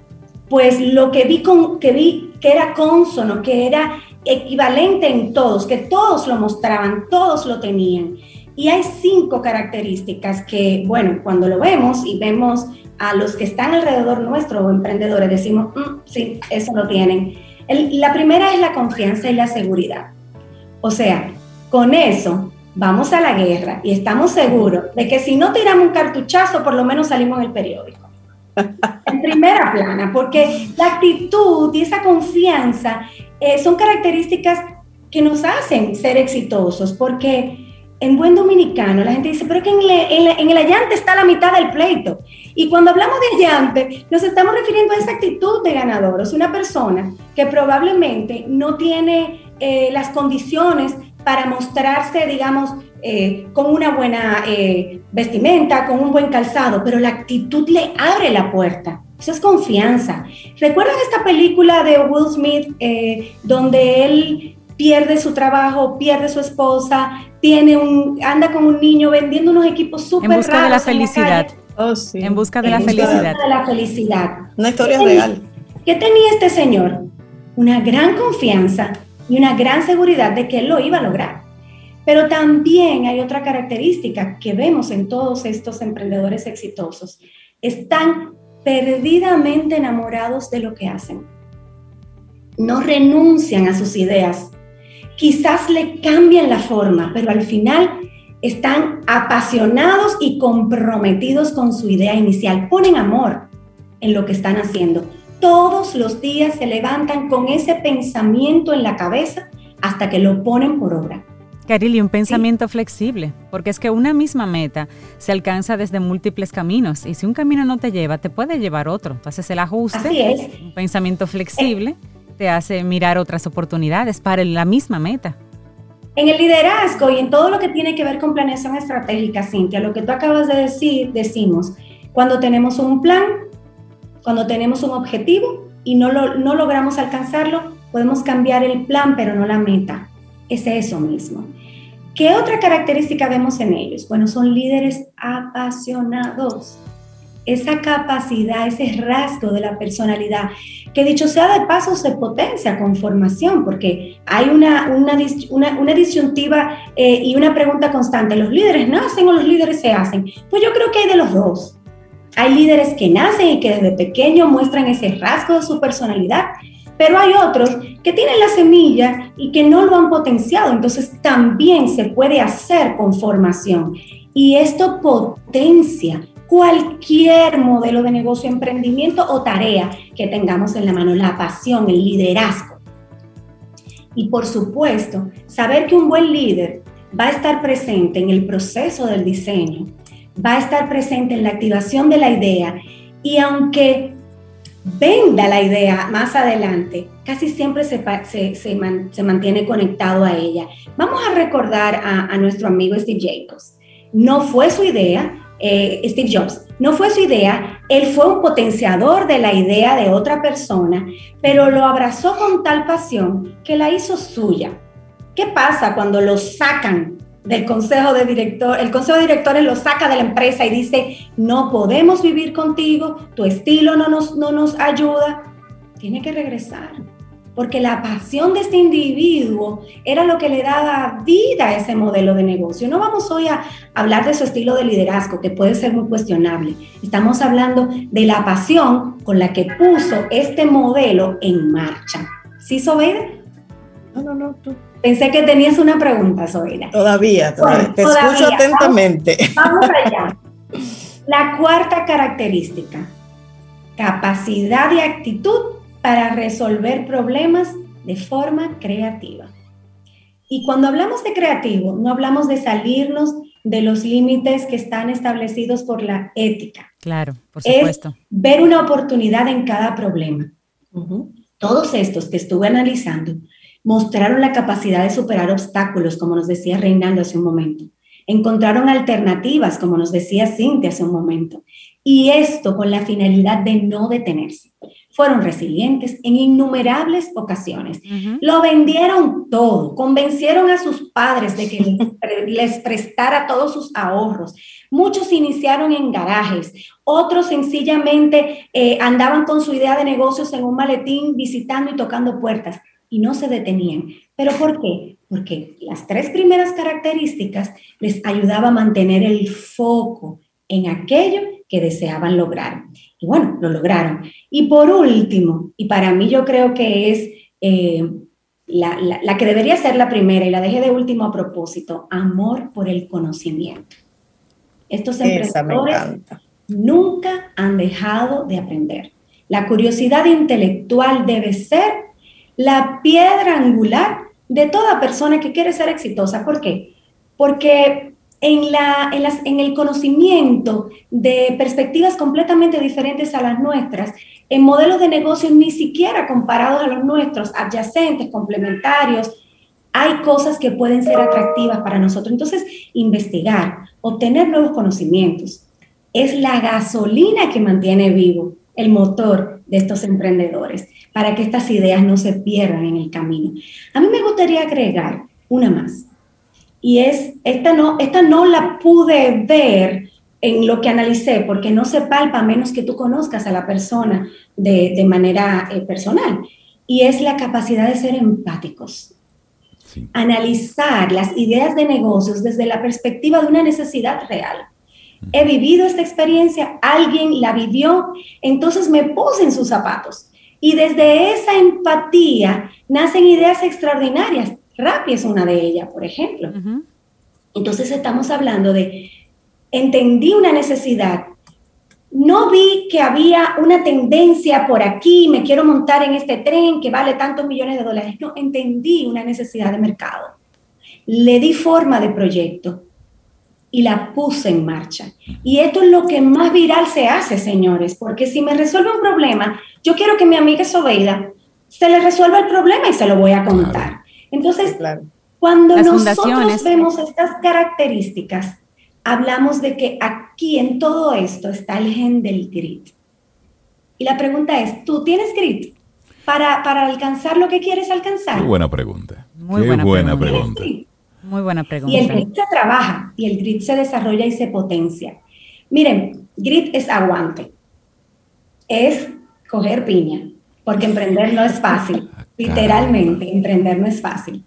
pues lo que vi, con, que vi que era consono, que era equivalente en todos, que todos lo mostraban, todos lo tenían. Y hay cinco características que, bueno, cuando lo vemos y vemos a los que están alrededor nuestro, emprendedores, decimos, mm, sí, eso lo tienen. la primera es la confianza y la seguridad. O sea, con eso vamos a la guerra y estamos seguros de que si no tiramos un cartuchazo, por lo menos salimos en el periódico. en primera plana, porque la actitud y esa confianza eh, son características que nos hacen ser exitosos, porque en buen dominicano, la gente dice, pero que en, el allante está la mitad del pleito. Y cuando hablamos de allante, nos estamos refiriendo a esa actitud de ganador. O una persona que probablemente no tiene eh, las condiciones para mostrarse, digamos, eh, con una buena eh, vestimenta, con un buen calzado, pero la actitud le abre la puerta. Eso es confianza. ¿Recuerdan esta película de Will Smith donde él pierde su trabajo, pierde su esposa, tiene un, anda con un niño vendiendo unos equipos súper En busca de la felicidad. Oh, en busca de la felicidad. de la felicidad. Una historia real. ¿Qué tenía este señor? Una gran confianza y una gran seguridad de que él lo iba a lograr. Pero también hay otra característica que vemos en todos estos emprendedores exitosos. Están perdidamente enamorados de lo que hacen. No renuncian a sus ideas. Quizás le cambian la forma, pero al final están apasionados y comprometidos con su idea inicial. Ponen amor en lo que están haciendo. Todos los días se levantan con ese pensamiento en la cabeza hasta que lo ponen por obra. Caril, y un pensamiento flexible, porque es que una misma meta se alcanza desde múltiples caminos y si un camino no te lleva, te puede llevar otro. Entonces el ajuste, Así es. un pensamiento flexible, te hace mirar otras oportunidades para la misma meta. En el liderazgo y en todo lo que tiene que ver con planeación estratégica, Cintia, lo que tú acabas de decir, decimos, cuando tenemos un plan, cuando tenemos un objetivo y no, lo, no logramos alcanzarlo, podemos cambiar el plan, pero no la meta es eso mismo. ¿Qué otra característica vemos en ellos? Bueno, son líderes apasionados. Esa capacidad, ese rasgo de la personalidad, que dicho sea de paso se potencia con formación, porque hay una, una, una, disyuntiva eh, y una pregunta constante, ¿los líderes nacen o los líderes se hacen? Pues yo creo que hay de los dos. Hay líderes que nacen y que desde pequeño muestran ese rasgo de su personalidad pero hay otros que tienen la semilla y que no lo han potenciado, entonces también se puede hacer con formación. Y esto potencia cualquier modelo de negocio, emprendimiento o tarea que tengamos en la mano, la pasión, el liderazgo. Y por supuesto, saber que un buen líder va a estar presente en el proceso del diseño, va a estar presente en la activación de la idea y aunque venda la idea más adelante, casi siempre se, se, mantiene conectado a ella. Vamos a recordar a, nuestro amigo Steve Jobs. No fue su idea, eh, Steve Jobs, no fue su idea, él fue un potenciador de la idea de otra persona, pero lo abrazó con tal pasión que la hizo suya. ¿Qué pasa cuando lo sacan del consejo de director, el consejo de directores lo saca de la empresa y dice, no podemos vivir contigo, tu estilo no nos, no nos ayuda, tiene que regresar. Porque la pasión de este individuo era lo que le daba vida a ese modelo de negocio. No vamos hoy a hablar de su estilo de liderazgo, que puede ser muy cuestionable. Estamos hablando de la pasión con la que puso este modelo en marcha. ¿Sí, Sobeida? No, no, no, tú Pensé que tenías una pregunta, Zoila. Todavía, todavía. te escucho atentamente. Vamos, allá. La cuarta característica, capacidad y actitud para resolver problemas de forma creativa. Y cuando hablamos de creativo, no hablamos de salirnos de los límites que están establecidos por la ética. Claro, por supuesto. Es ver una oportunidad en cada problema. Todos estos que estuve analizando mostraron la capacidad de superar obstáculos, como nos decía Reinaldo hace un momento. Encontraron alternativas, como nos decía Cintia hace un momento. Y esto con la finalidad de no detenerse. Fueron resilientes en innumerables ocasiones. Lo vendieron todo, convencieron a sus padres de que les prestara todos sus ahorros. Muchos iniciaron en garajes, otros sencillamente eh, andaban con su idea de negocios en un maletín visitando y tocando puertas y no se detenían. ¿Pero por qué? Porque las tres primeras características les ayudaba a mantener el foco en aquello que deseaban lograr. Y bueno, lo lograron. Y por último, y para mí yo creo que es eh, la, que debería ser la primera y la dejé de último a propósito, amor por el conocimiento. Estos emprendedores nunca han dejado de aprender. La curiosidad intelectual debe ser la piedra angular de toda persona que quiere ser exitosa. ¿Por qué? Porque en, el conocimiento de perspectivas completamente diferentes a las nuestras, en modelos de negocio ni siquiera comparados a los nuestros, adyacentes, complementarios, hay cosas que pueden ser atractivas para nosotros. Entonces, investigar, obtener nuevos conocimientos, es la gasolina que mantiene vivo el motor de estos emprendedores para que estas ideas no se pierdan en el camino. A mí me gustaría agregar una más. Y es, esta no, esta no la pude ver en lo que analicé, porque no se palpa a menos que tú conozcas a la persona de, manera eh, personal. Y es la capacidad de ser empáticos. Analizar las ideas de negocios desde la perspectiva de una necesidad real he vivido esta experiencia, alguien la vivió, entonces me puse en sus zapatos. Y desde esa empatía nacen ideas extraordinarias. Rappi es una de ellas, por ejemplo. Entonces estamos hablando de, entendí una necesidad, no vi que había una tendencia por aquí, me quiero montar en este tren que vale tantos millones de dólares. No, entendí una necesidad de mercado. Le di forma de proyecto y la puse en marcha. Y esto es lo que más viral se hace, señores, porque si me resuelve un problema, yo quiero que mi amiga Sobeida se le resuelva el problema y se lo voy a contar. Entonces, cuando nosotros vemos estas características, hablamos de que aquí en todo esto está el gen del grit. Y la pregunta es, ¿tú tienes grit para, para alcanzar lo que quieres alcanzar? Muy buena pregunta. Muy buena, pregunta. Muy buena pregunta. Y el grit se trabaja y el grit se desarrolla y se potencia. Miren, grit es aguante. Es coger piña, porque emprender no es fácil. Literalmente, emprender no es fácil.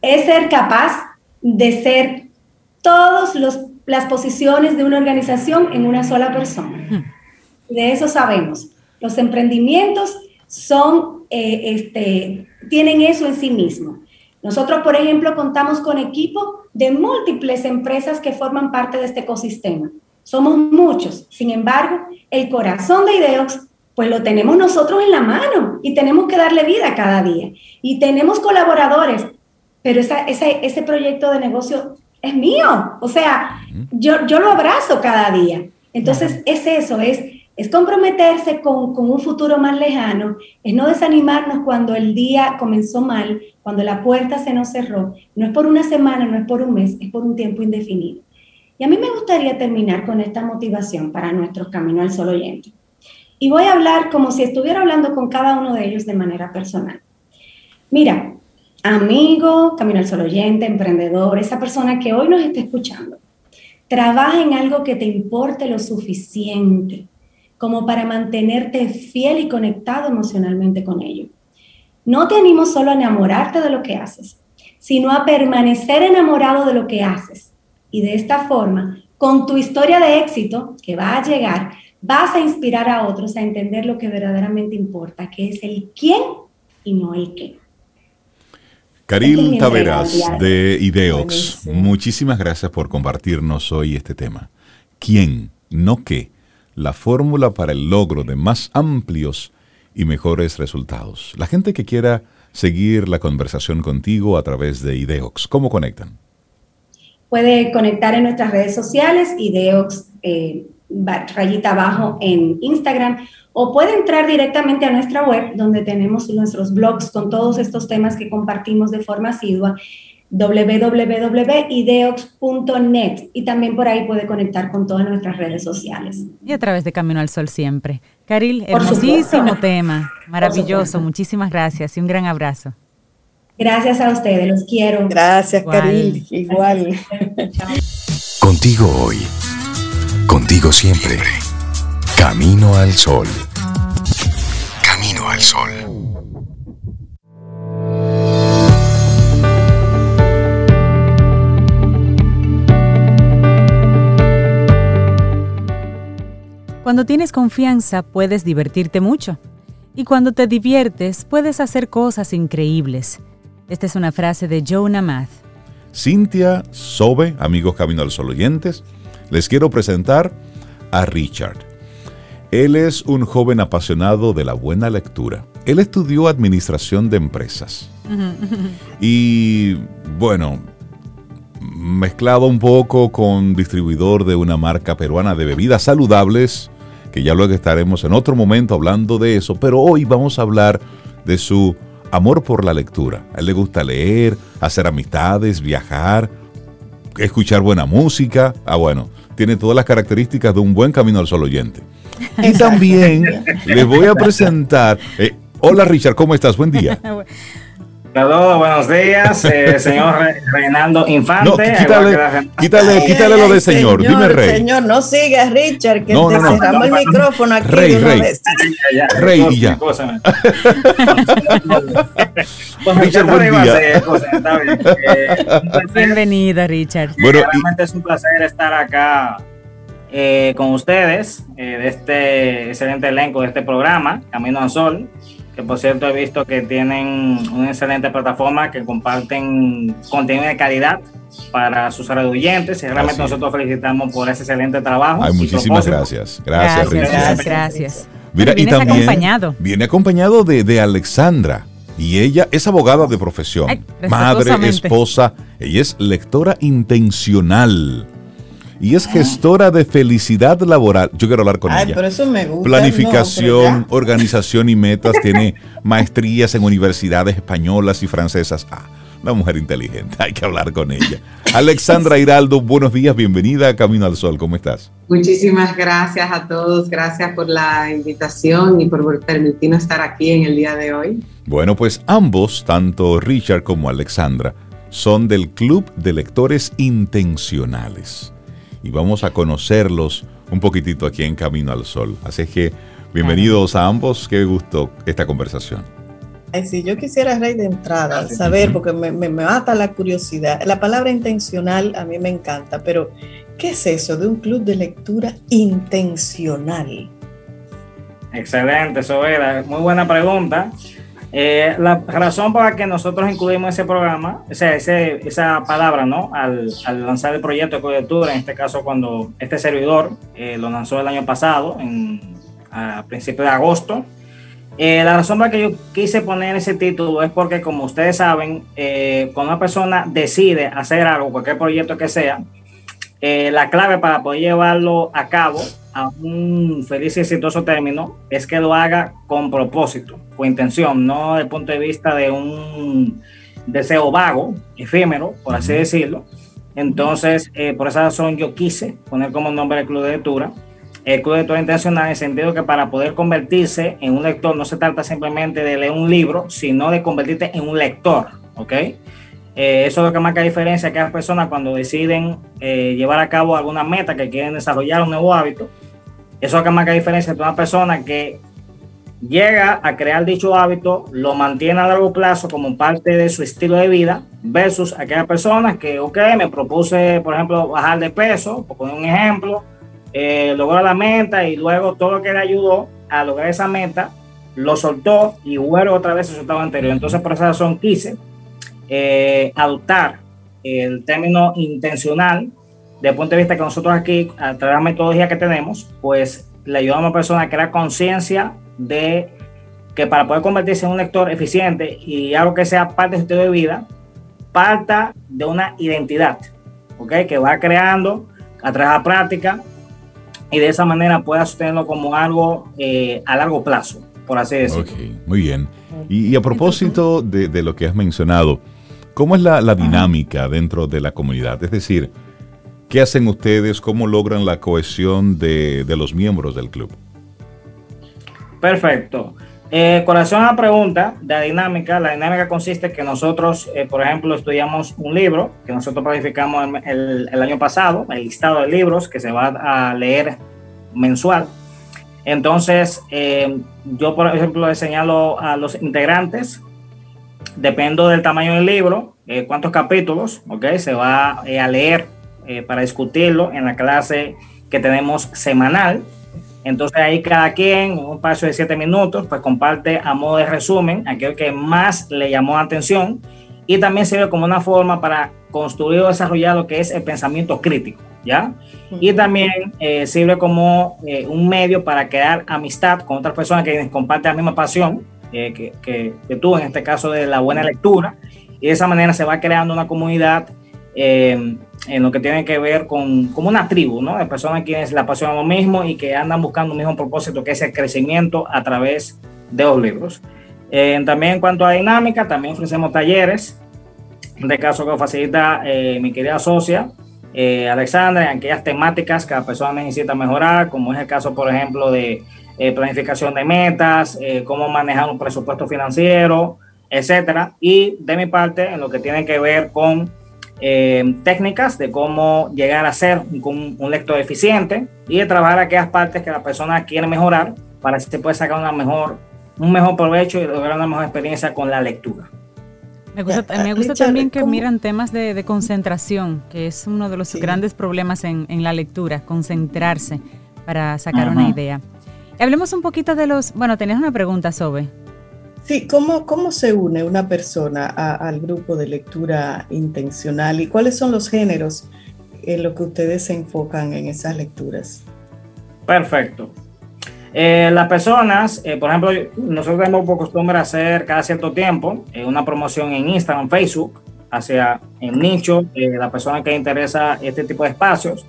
Es ser capaz de ser todas las posiciones de una organización en una sola persona. De eso sabemos. Los emprendimientos son, eh, este, tienen eso en sí mismo. Nosotros, por ejemplo, contamos con equipo de múltiples empresas que forman parte de este ecosistema. Somos muchos. Sin embargo, el corazón de Ideox, pues lo tenemos nosotros en la mano y tenemos que darle vida cada día. Y tenemos colaboradores, pero ese proyecto de negocio es mío. O sea, yo, yo lo abrazo cada día. Entonces, es eso, es es comprometerse con, un futuro más lejano, es no desanimarnos cuando el día comenzó mal, cuando la puerta se nos cerró. No es por una semana, no es por un mes, es por un tiempo indefinido. Y a mí me gustaría terminar con esta motivación para nuestros Camino al Sol oyentes. Y voy a hablar como si estuviera hablando con cada uno de ellos de manera personal. Mira, amigo, Camino al Sol oyente, emprendedor, esa persona que hoy nos está escuchando, trabaja en algo que te importe lo suficiente como para mantenerte fiel y conectado emocionalmente con ello. No te animo solo a enamorarte de lo que haces, sino a permanecer enamorado de lo que haces. Y de esta forma, con tu historia de éxito que va a llegar, vas a inspirar a otros a entender lo que verdaderamente importa, que es el quién y no el qué. Caril Taveras de Ideox, muchísimas gracias por compartirnos hoy este tema. ¿Quién? No qué la fórmula para el logro de más amplios y mejores resultados. La gente que quiera seguir la conversación contigo a través de Ideox, ¿cómo conectan? Puede conectar en nuestras redes sociales, Ideox eh, rayita abajo en Instagram, o puede entrar directamente a nuestra web donde tenemos nuestros blogs con todos estos temas que compartimos de forma asidua www.ideox.net y también por ahí puede conectar con todas nuestras redes sociales. Y a través de Camino al Sol siempre. Caril, hermosísimo tema, maravilloso, muchísimas gracias y un gran abrazo. Gracias a ustedes, los quiero. Gracias, Caril, igual. Contigo hoy, contigo siempre. Camino al Sol. Camino al Sol. Cuando tienes confianza puedes divertirte mucho. Y cuando te diviertes puedes hacer cosas increíbles. Esta es una frase de Joe Namath. Cintia, Sobe, amigos Camino al Sol oyentes, les quiero presentar a Richard. Él es un joven apasionado de la buena lectura. Él estudió administración de empresas. y bueno, mezclado un poco con distribuidor de una marca peruana de bebidas saludables, que ya luego estaremos en otro momento hablando de eso, pero hoy vamos a hablar de su amor por la lectura. A él le gusta leer, hacer amistades, viajar, escuchar buena música. Ah, bueno, tiene todas las características de un buen camino al sol oyente. Y también les voy a presentar. Eh, hola Richard, ¿cómo estás? Buen día. Saludos, buenos días, eh, señor Reinaldo Infante. No, quítale, quítale, quítale lo de señor. Dime, Rey. Señor, no sigas, Richard, que te cerramos el micrófono aquí rey, de una rey. vez. Rey, ya. Richard, buen día. Bienvenida, Richard. Bueno, realmente es un placer estar acá eh, con ustedes, eh, de este excelente elenco de este programa, Camino al Sol que por cierto he visto que tienen una excelente plataforma que comparten contenido de calidad para sus oyentes y realmente nosotros felicitamos por ese excelente trabajo. Ay, muchísimas gracias. Gracias, gracias, gracias, Mira, y también acompañado. viene acompañado de, de Alexandra. Y ella es abogada de profesión, madre, esposa, ella es lectora intencional y es gestora de felicidad laboral. Yo quiero hablar con Ay, ella. Pero eso me gusta. Planificación, organización y metas. Tiene maestrías en universidades españolas y francesas. Ah, una mujer inteligente. Hay que hablar con ella. Alexandra Hiraldo, buenos días. Bienvenida a Camino al Sol. ¿Cómo estás? Muchísimas gracias a todos. Gracias por la invitación y por permitirnos estar aquí en el día de hoy. Bueno, pues ambos, tanto Richard como Alexandra, son del Club de Lectores Intencionales y vamos a conocerlos un poquitito aquí en Camino al Sol. Así es que bienvenidos a ambos, qué gusto esta conversación. Ay, sí, yo quisiera, Rey, de entrada, saber, porque me, me, mata la curiosidad. La palabra intencional a mí me encanta, pero ¿qué es eso de un club de lectura intencional? Excelente, Sobera. Muy buena pregunta. Eh, la razón por la que nosotros incluimos ese programa, o sea, ese, esa palabra, ¿no? Al, al, lanzar el proyecto de cobertura, en este caso cuando este servidor eh, lo lanzó el año pasado, en, a principios de agosto, eh, la razón por la que yo quise poner ese título es porque, como ustedes saben, eh, cuando una persona decide hacer algo, cualquier proyecto que sea, eh, la clave para poder llevarlo a cabo a un feliz y exitoso término es que lo haga con propósito, con intención, no desde el punto de vista de un deseo vago, efímero, por así decirlo. Entonces, eh, por esa razón yo quise poner como nombre el Club de Lectura, el Club de Lectura Intencional, en el sentido que para poder convertirse en un lector no se trata simplemente de leer un libro, sino de convertirte en un lector, ¿ok? Eh, eso es lo que marca diferencia que las personas cuando deciden eh, llevar a cabo alguna meta que quieren desarrollar un nuevo hábito. Eso que marca diferencia entre una persona que llega a crear dicho hábito, lo mantiene a largo plazo como parte de su estilo de vida, versus aquellas personas que, ok, me propuse, por ejemplo, bajar de peso, por poner un ejemplo, eh, logró la meta y luego todo lo que le ayudó a lograr esa meta, lo soltó y vuelve otra vez a su estado anterior. Entonces, por esa razón quise eh, adoptar el término intencional desde el punto de vista que nosotros aquí, a través de la metodología que tenemos, pues le ayudamos a una persona a crear conciencia de que para poder convertirse en un lector eficiente y algo que sea parte de su estilo de vida, parta de una identidad, ¿ok? Que va creando a través de la práctica y de esa manera pueda sostenerlo como algo eh, a largo plazo, por así decirlo. Ok, muy bien. Y, y a propósito de, de, lo que has mencionado, ¿cómo es la, la dinámica dentro de la comunidad? Es decir, ¿qué hacen ustedes? ¿Cómo logran la cohesión de, de los miembros del club? Perfecto. Eh, con relación a la pregunta de la dinámica, la dinámica consiste en que nosotros, eh, por ejemplo, estudiamos un libro que nosotros planificamos el, año pasado, el listado de libros que se va a leer mensual. Entonces, eh, yo, por ejemplo, le señalo a los integrantes, dependo del tamaño del libro, eh, cuántos capítulos, ¿ok? Se va a leer para discutirlo en la clase que tenemos semanal. Entonces ahí cada quien, en un espacio de siete minutos, pues comparte a modo de resumen aquello que más le llamó la atención y también sirve como una forma para construir o desarrollar lo que es el pensamiento crítico, ¿ya? Y también eh, sirve como eh, un medio para crear amistad con otras personas que comparten la misma pasión eh, que, que, que, tú, en este caso de la buena lectura, y de esa manera se va creando una comunidad en lo que tiene que ver con como una tribu, ¿no? De personas quienes la apasionan lo mismo y que andan buscando un mismo propósito, que es el crecimiento a través de los libros. Eh, también en cuanto a dinámica, también ofrecemos talleres, de caso que facilita eh, mi querida socia, eh, Alexandra, en aquellas temáticas que la persona necesita mejorar, como es el caso, por ejemplo, de planificación de metas, cómo manejar un presupuesto financiero, etcétera. Y de mi parte, en lo que tiene que ver con técnicas de cómo llegar a ser un, un, lector eficiente y de trabajar aquellas partes que la persona quiere mejorar para que se pueda sacar una mejor un mejor provecho y lograr una mejor experiencia con la lectura. Me gusta, me gusta también que miran temas de, concentración, que es uno de los grandes problemas en, la lectura, concentrarse para sacar una idea. hablemos un poquito de los, bueno, tenías una pregunta, Sobe. Sí, ¿cómo, ¿cómo se une una persona al grupo de lectura intencional y cuáles son los géneros en los que ustedes se enfocan en esas lecturas? Perfecto. Eh, las personas, eh, por ejemplo, nosotros tenemos por costumbre hacer cada cierto tiempo eh, una promoción en Instagram, Facebook, hacia el nicho, la persona que interesa este tipo de espacios.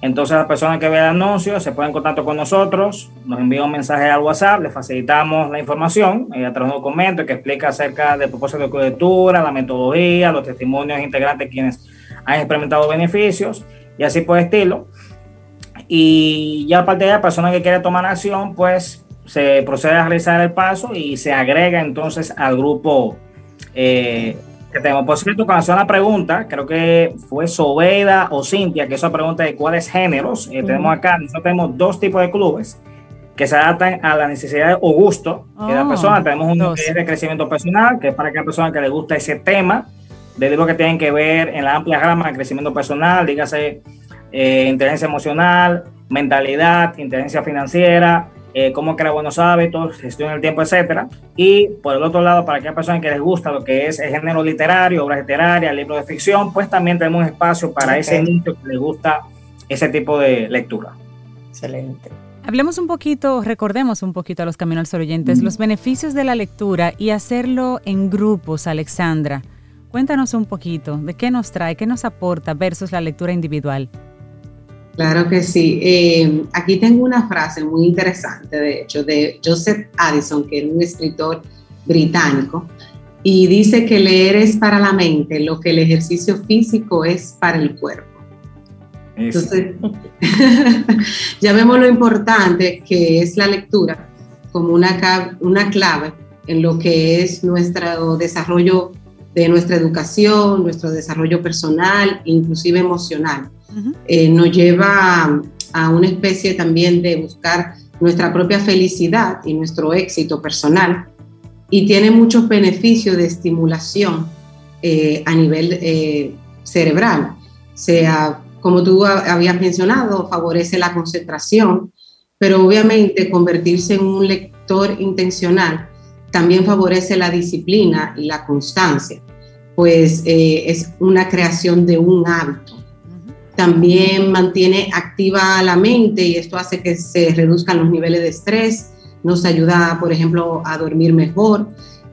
Entonces, las personas que vean el anuncio se ponen en contacto con nosotros, nos envían un mensaje al WhatsApp, le facilitamos la información a través de un documento que explica acerca del propósito de cobertura, la metodología, los testimonios integrantes quienes han experimentado beneficios y así por estilo. Y ya aparte de la persona que quiere tomar acción, pues se procede a realizar el paso y se agrega entonces al grupo eh, que tenemos. Por cierto, con relación a la pregunta, creo que fue Sobeda o Cintia, que esa pregunta de cuáles géneros eh, tenemos acá. Nosotros tenemos dos tipos de clubes que se adaptan a la necesidad o gusto de la oh, persona. Tenemos un que de crecimiento personal, que es para aquella persona que le gusta ese tema, de lo que tienen que ver en la amplia gama de crecimiento personal, dígase eh, inteligencia emocional, mentalidad, inteligencia financiera, eh, cómo crear buenos hábitos, gestión del tiempo, etcétera. Y por el otro lado, para aquellas personas que les gusta lo que es el género literario, obras literarias, libros de ficción, pues también tenemos espacio para ese nicho que les gusta ese tipo de lectura. Excelente. Hablemos un poquito, recordemos un poquito a los caminos oyentes los beneficios de la lectura y hacerlo en grupos, Alexandra. Cuéntanos un poquito de qué nos trae, qué nos aporta versus la lectura individual. Claro que sí. Eh, aquí tengo una frase muy interesante, de hecho, de Joseph Addison, que es un escritor británico, y dice que leer es para la mente lo que el ejercicio físico es para el cuerpo. Entonces, ya vemos lo importante que es la lectura como una, una clave en lo que es nuestro desarrollo de nuestra educación, nuestro desarrollo personal, inclusive emocional. Eh, nos lleva a, una especie también de buscar nuestra propia felicidad y nuestro éxito personal. Y tiene muchos beneficios de estimulación eh, a nivel eh, cerebral. Sea, como tú habías mencionado, favorece la concentración, pero obviamente convertirse en un lector intencional también favorece la disciplina y la constancia, pues es una creación de un hábito también mantiene activa la mente y esto hace que se reduzcan los niveles de estrés, nos ayuda, por ejemplo, a dormir mejor,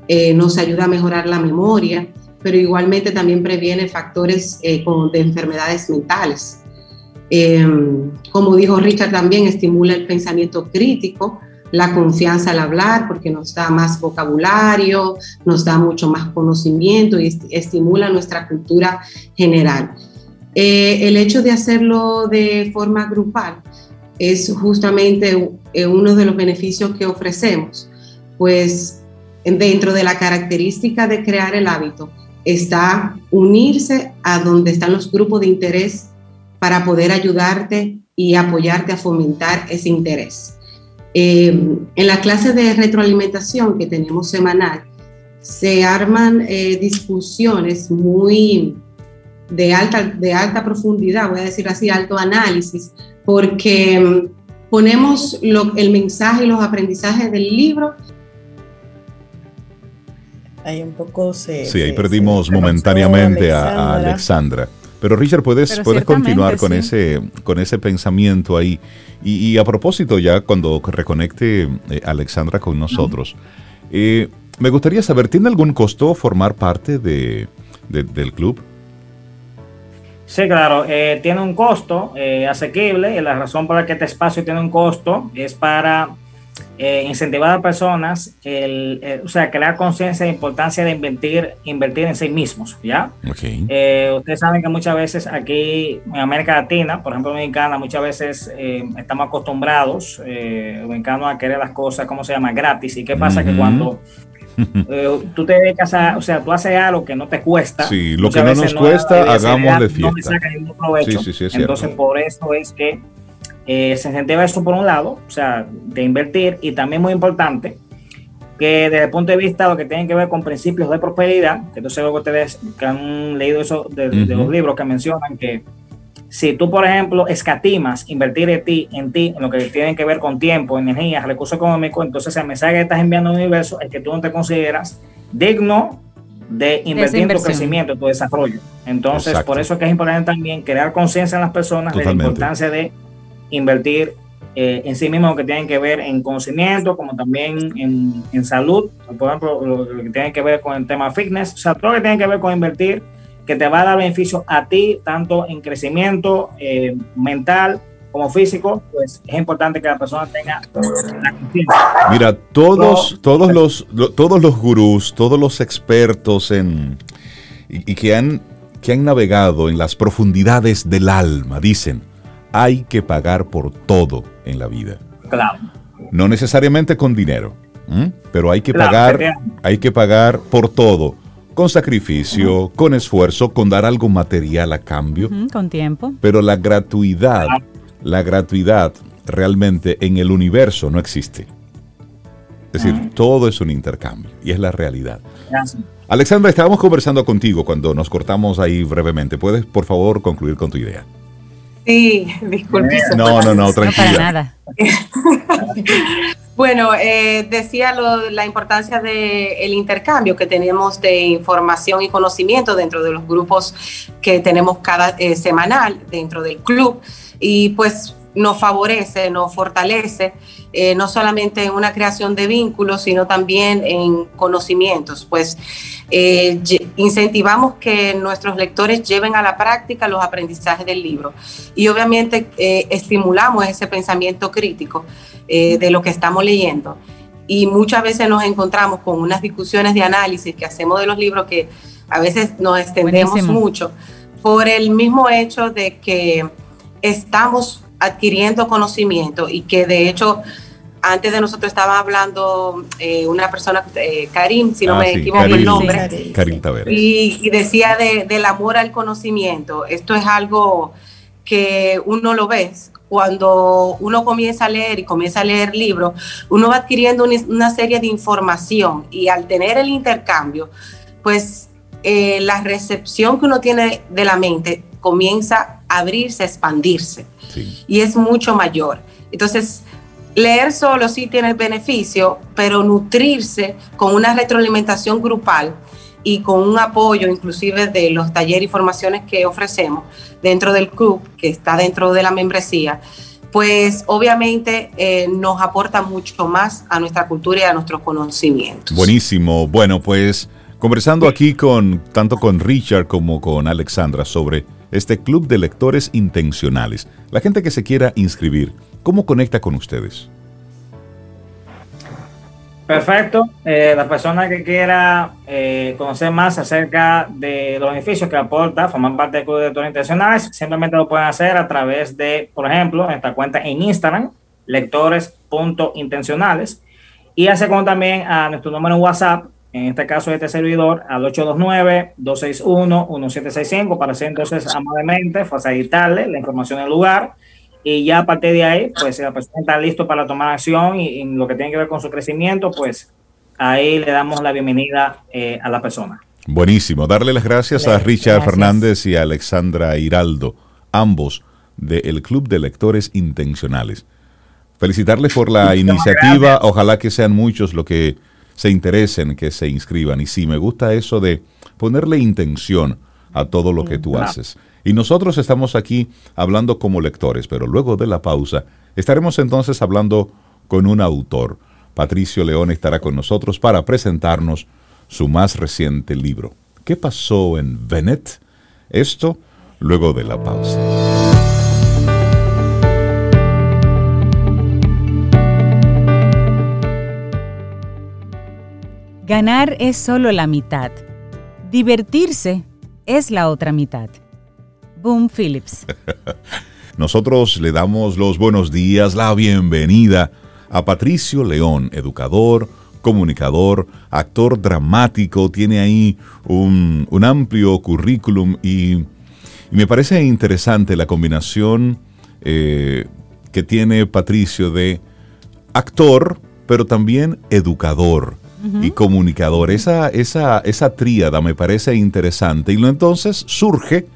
eh, nos ayuda a mejorar la memoria, pero igualmente también previene factores eh, de enfermedades mentales. Em, como dijo Richard, también estimula el pensamiento crítico, la confianza al hablar, porque nos da más vocabulario, nos da mucho más conocimiento y estimula nuestra cultura general. Eh, el hecho de hacerlo de forma grupal es justamente eh, uno de los beneficios que ofrecemos, pues dentro de la característica de crear el hábito está unirse a donde están los grupos de interés para poder ayudarte y apoyarte a fomentar ese interés. Eh, en la clase de retroalimentación que tenemos semanal, se arman discusiones muy de alta, de alta profundidad, voy a decir así, alto análisis, porque mm, ponemos el mensaje y los aprendizajes del libro. Ahí un poco se... Sí, ahí perdimos momentáneamente a, Alexandra. Pero Richard, puedes, puedes continuar con, ese, con ese pensamiento ahí. Y, a propósito, ya cuando reconecte eh, Alexandra con nosotros, eh, me gustaría saber, ¿tiene algún costo formar parte de, del club? Sí, claro, eh, tiene un costo eh, asequible y la razón por la que este espacio tiene un costo es para eh, incentivar a personas, el, eh, o sea, crear conciencia de la importancia de invertir, invertir en sí mismos, ¿ya? Eh, ustedes saben que muchas veces aquí en América Latina, por ejemplo, Dominicana, muchas veces estamos acostumbrados, dominicanos, a querer las cosas, ¿cómo se llama? Gratis. ¿Y qué pasa? Que cuando tú te dedicas a, o sea, tú haces algo que no te cuesta. Sí, lo que no nos cuesta, hagamos de fiesta. No saca ningún provecho. Sí, sí, Entonces, por eso es que eh, se incentiva eso por un lado, o sea, de invertir, y también muy importante, que desde el punto de vista de lo que tiene que ver con principios de prosperidad, que entonces luego ustedes que han leído eso de, los libros que mencionan que si tú, por ejemplo, escatimas invertir en ti, en ti, en lo que tiene que ver con tiempo, energía, recursos económicos, entonces el mensaje que estás enviando al universo es que tú no te consideras digno de invertir en tu crecimiento, en tu desarrollo. Entonces, por eso es que es importante también crear conciencia en las personas de la importancia de invertir eh, en sí mismos que tienen que ver en conocimiento, como también en, en salud, por ejemplo, lo, que tiene que ver con el tema fitness, o sea, todo lo que tiene que ver con invertir, que te va a dar beneficio a ti, tanto en crecimiento eh, mental como físico, pues es importante que la persona tenga la confianza. Mira, todos, todos, los, todos los gurús, todos los expertos en, y, y que, han, que han navegado en las profundidades del alma, dicen, hay que pagar por todo en la vida. Claro. No necesariamente con dinero, pero hay que pagar, hay que pagar por todo, con sacrificio, con esfuerzo, con dar algo material a cambio, con tiempo. Pero la gratuidad, la gratuidad realmente en el universo no existe. Es decir, todo es un intercambio y es la realidad. Alexandra, estábamos conversando contigo cuando nos cortamos ahí brevemente. ¿Puedes, por favor, concluir con tu idea? Sí, disculpe. No, no, no, tranquila. para nada. bueno, eh, decía la importancia del intercambio que tenemos de información y conocimiento dentro de los grupos que tenemos cada eh, semanal dentro del club. Y pues nos favorece, nos fortalece, eh, no solamente en una creación de vínculos, sino también en conocimientos. Pues eh, incentivamos que nuestros lectores lleven a la práctica los aprendizajes del libro y obviamente eh, estimulamos ese pensamiento crítico de lo que estamos leyendo. Y muchas veces nos encontramos con unas discusiones de análisis que hacemos de los libros que a veces nos extendemos mucho por el mismo hecho de que estamos adquiriendo conocimiento y que de hecho antes de nosotros estaba hablando eh, una persona, eh, Karim, si no ah, me equivoco el nombre, Karim y, y, decía del amor al conocimiento. Esto es algo que uno lo ve. Cuando uno comienza a leer y comienza a leer libros, uno va adquiriendo una serie de información y al tener el intercambio, pues eh, la recepción que uno tiene de la mente comienza a abrirse, expandirse y es mucho mayor. Entonces, leer solo sí tiene beneficio, pero nutrirse con una retroalimentación grupal y con un apoyo inclusive de los talleres y formaciones que ofrecemos dentro del club, que está dentro de la membresía, pues obviamente eh, nos aporta mucho más a nuestra cultura y a nuestros conocimientos. Buenísimo. Bueno, pues conversando aquí con tanto con Richard como con Alexandra sobre este club de lectores intencionales. La gente que se quiera inscribir, ¿cómo conecta con ustedes? Perfecto. Eh, la persona que quiera eh, conocer más acerca de los beneficios que aporta formar parte del Club de Lectores Intencionales, simplemente lo pueden hacer a través de, por ejemplo, esta cuenta en Instagram, lectores.intencionales, y hace como también a nuestro número en WhatsApp, en este caso este servidor, al 829-261-1765 para hacer entonces amablemente facilitarle la información del lugar. Y ya a partir de ahí, pues si la persona está listo para tomar acción y, en lo que tiene que ver con su crecimiento, pues ahí le damos la bienvenida eh, a la persona. Buenísimo, darle las gracias a Richard Fernández y a Alexandra Hiraldo, ambos del Club de Lectores Intencionales. Felicitarles por la iniciativa, ojalá que sean muchos los que se interesen, que se inscriban. Y sí, me gusta eso de ponerle intención a todo lo que tú haces. Y nosotros estamos aquí hablando como lectores, pero luego de la pausa estaremos entonces hablando con un autor. Patricio León estará con nosotros para presentarnos su más reciente libro. ¿Qué pasó en Venet? Esto luego de la pausa. Ganar es solo la mitad. Divertirse es la otra mitad. Boom Phillips. Nosotros le damos los buenos días, la bienvenida a Patricio León, educador, comunicador, actor dramático, tiene ahí un, amplio currículum y, me parece interesante la combinación eh, que tiene Patricio de actor, pero también educador y comunicador. Esa, esa, esa tríada me parece interesante. Y entonces surge,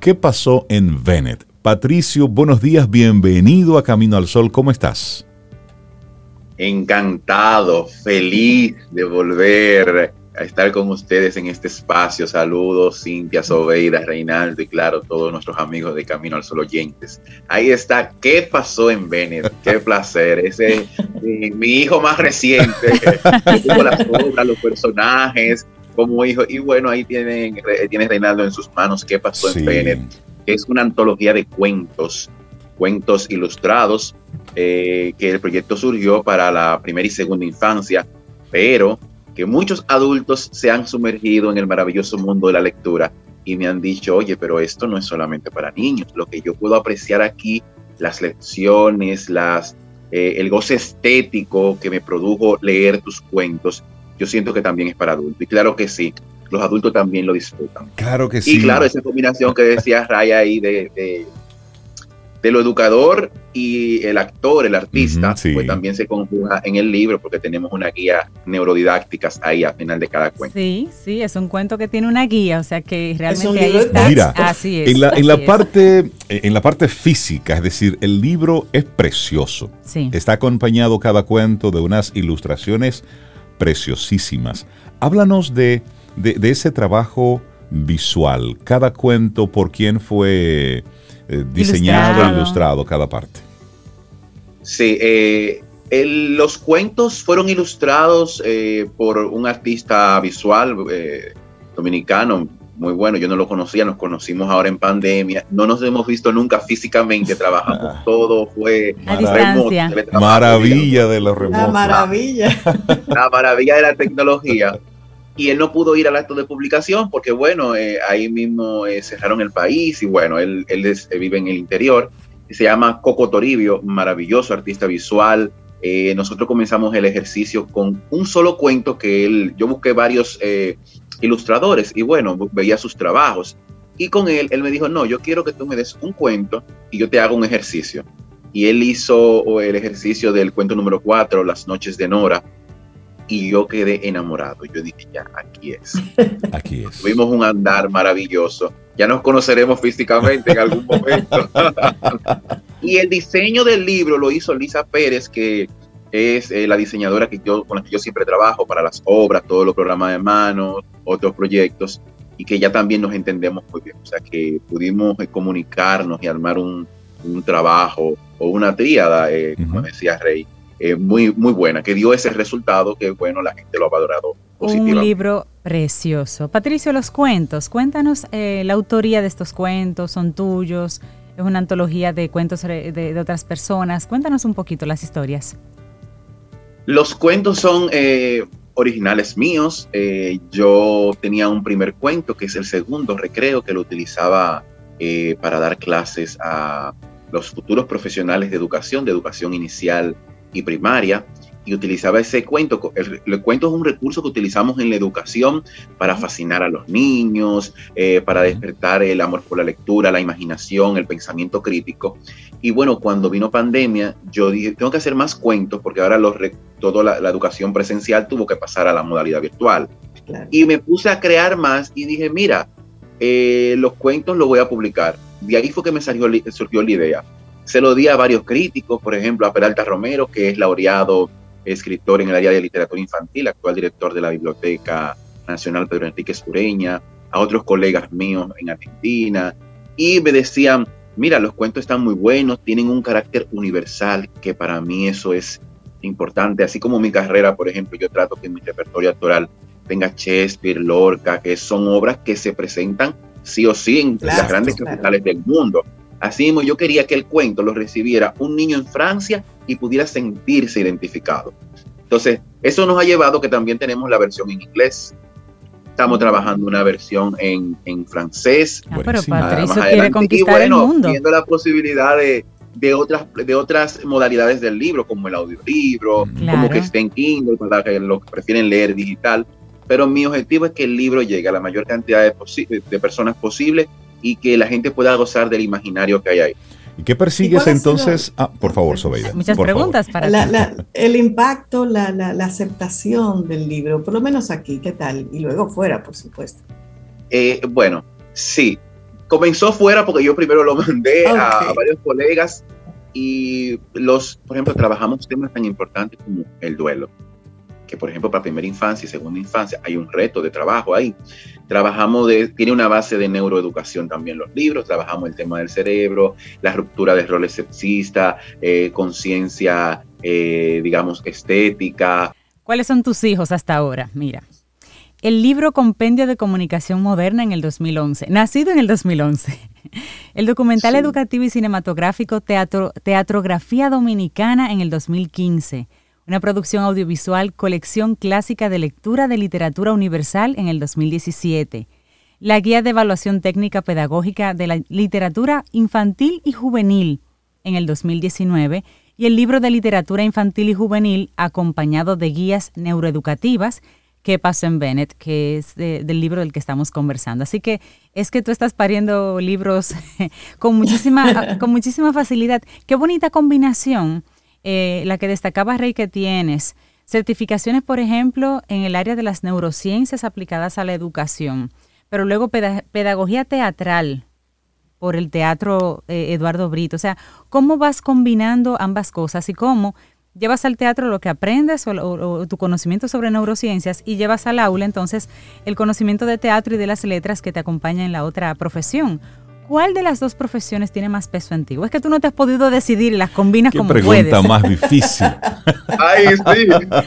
¿qué pasó en Venet? Patricio, buenos días, bienvenido a Camino al Sol, ¿cómo estás? Encantado, feliz de volver a estar con ustedes en este espacio. Saludos, Cintia, Sobeida, Reinaldo y claro, todos nuestros amigos de Camino al Sol oyentes. Ahí está, ¿qué pasó en Bennett? Qué placer. Ese mi, hijo más reciente, las obras, los personajes como hijo. Y bueno, ahí tienen, tiene Reinaldo en sus manos, ¿qué pasó en Bennett? Es una antología de cuentos, cuentos ilustrados, eh, que el proyecto surgió para la primera y segunda infancia, pero que muchos adultos se han sumergido en el maravilloso mundo de la lectura y me han dicho, oye, pero esto no es solamente para niños, lo que yo puedo apreciar aquí, las lecciones, las, eh, el goce estético que me produjo leer tus cuentos, yo siento que también es para adultos. Y claro que sí, los adultos también lo disfrutan. Claro que sí. Y claro, esa combinación que decía Raya ahí de de lo educador y el actor, el artista, pues también se conjuga en el libro porque tenemos una guía neurodidáctica ahí al final de cada cuento. Sí, sí, es un cuento que tiene una guía, o sea que realmente ahí está. Mira, así es. En la, en la parte, en la parte física, es decir, el libro es precioso. Sí. Está acompañado cada cuento de unas ilustraciones preciosísimas. Háblanos de, de ese trabajo visual. Cada cuento, por quién fue eh, diseñado e ilustrado cada parte. Sí, eh, los cuentos fueron ilustrados eh, por un artista visual dominicano muy bueno. Yo no lo conocía, nos conocimos ahora en pandemia. No nos hemos visto nunca físicamente, trabajamos ah. todo, fue Maravilla de los remotos. La maravilla. La maravilla de la tecnología y él no pudo ir al acto de publicación porque, bueno, eh, ahí mismo eh, cerraron el país y, bueno, él, él, eh, vive en el interior. Se llama Coco Toribio, maravilloso artista visual. nosotros comenzamos el ejercicio con un solo cuento que él, yo busqué varios ilustradores y, bueno, veía sus trabajos. Y con él, él me dijo, no, yo quiero que tú me des un cuento y yo te hago un ejercicio. Y él hizo el ejercicio del cuento número 4, Las noches de Nora, y yo quedé enamorado. Yo dije, ya, aquí es. Aquí es. Tuvimos un andar maravilloso. Ya nos conoceremos físicamente en algún momento. y el diseño del libro lo hizo Lisa Pérez, que es eh, la diseñadora que yo, con la que yo siempre trabajo para las obras, todos los programas de manos, otros proyectos, y que ya también nos entendemos muy bien. O sea, que pudimos eh, comunicarnos y armar un, un trabajo o una tríada, eh, como decía Rey, eh, muy, muy buena, que dio ese resultado que, bueno, la gente lo ha valorado positivamente. Un libro precioso. Patricio, los cuentos, cuéntanos eh, la autoría de estos cuentos, son tuyos, es una antología de cuentos de, otras personas. Cuéntanos un poquito las historias. Los cuentos son eh, originales míos. yo tenía un primer cuento, que es el segundo recreo, que lo utilizaba para dar clases a los futuros profesionales de educación, de educación inicial y primaria y utilizaba ese cuento. El, cuento es un recurso que utilizamos en la educación para fascinar a los niños, eh, para despertar el amor por la lectura, la imaginación, el pensamiento crítico. Y bueno, cuando vino pandemia, yo dije, tengo que hacer más cuentos porque ahora los, toda la, educación presencial tuvo que pasar a la modalidad virtual. Y me puse a crear más y dije, mira, eh, los cuentos los voy a publicar. De ahí fue que me surgió la idea se lo di a varios críticos, por ejemplo, a Peralta Romero, que es laureado escritor en el área de literatura infantil, actual director de la Biblioteca Nacional Pedro Enrique Escureña, a otros colegas míos en Argentina, y me decían, mira, los cuentos están muy buenos, tienen un carácter universal, que para mí eso es importante, así como mi carrera, por ejemplo, yo trato que mi repertorio actoral tenga Shakespeare, Lorca, que son obras que se presentan sí o sí en las grandes capitales del mundo. Así mismo yo quería que el cuento lo recibiera un niño en Francia y pudiera sentirse identificado. Entonces, eso nos ha llevado que también tenemos la versión en inglés. Estamos trabajando una versión en, en francés. Ah, pero Patricio quiere conquistar el mundo. Viendo la posibilidad de, de, otras, de otras modalidades del libro, como el audiolibro, como que esté en Kindle, para los que prefieren leer digital. Pero mi objetivo es que el libro llegue a la mayor cantidad de, de personas posible y que la gente pueda gozar del imaginario que hay ahí. ¿Y qué persigues entonces? Ah, por favor, Sobeida. Muchas preguntas para El impacto, la, aceptación del libro, por lo menos aquí, ¿qué tal? Y luego fuera, por supuesto. Eh, bueno, sí. Comenzó fuera porque yo primero lo mandé a, varios colegas y los, por ejemplo, trabajamos temas tan importantes como el duelo que por ejemplo para primera infancia y segunda infancia hay un reto de trabajo ahí. Trabajamos de, tiene una base de neuroeducación también los libros, trabajamos el tema del cerebro, la ruptura de roles sexistas, eh, conciencia, eh, digamos, estética. ¿Cuáles son tus hijos hasta ahora? Mira. El libro Compendio de Comunicación Moderna en el 2011, nacido en el 2011. El documental educativo y cinematográfico Teatro, Teatrografía Dominicana en el 2015 una producción audiovisual Colección Clásica de Lectura de Literatura Universal en el 2017, la Guía de Evaluación Técnica Pedagógica de la Literatura Infantil y Juvenil en el 2019 y el libro de literatura infantil y juvenil acompañado de guías neuroeducativas que pasó en Bennett, que es del libro del que estamos conversando. Así que es que tú estás pariendo libros con muchísima, con muchísima facilidad. Qué bonita combinación eh, la que destacaba Rey que tienes, certificaciones, por ejemplo, en el área de las neurociencias aplicadas a la educación, pero luego pedagogía teatral por el teatro eh, Eduardo Brito. O sea, ¿cómo vas combinando ambas cosas y cómo llevas al teatro lo que aprendes o, tu conocimiento sobre neurociencias y llevas al aula entonces el conocimiento de teatro y de las letras que te acompaña en la otra profesión? ¿Cuál de las dos profesiones tiene más peso en ti? ¿O es que tú no te has podido decidir y las combinas como puedes? pregunta más difícil. Ay,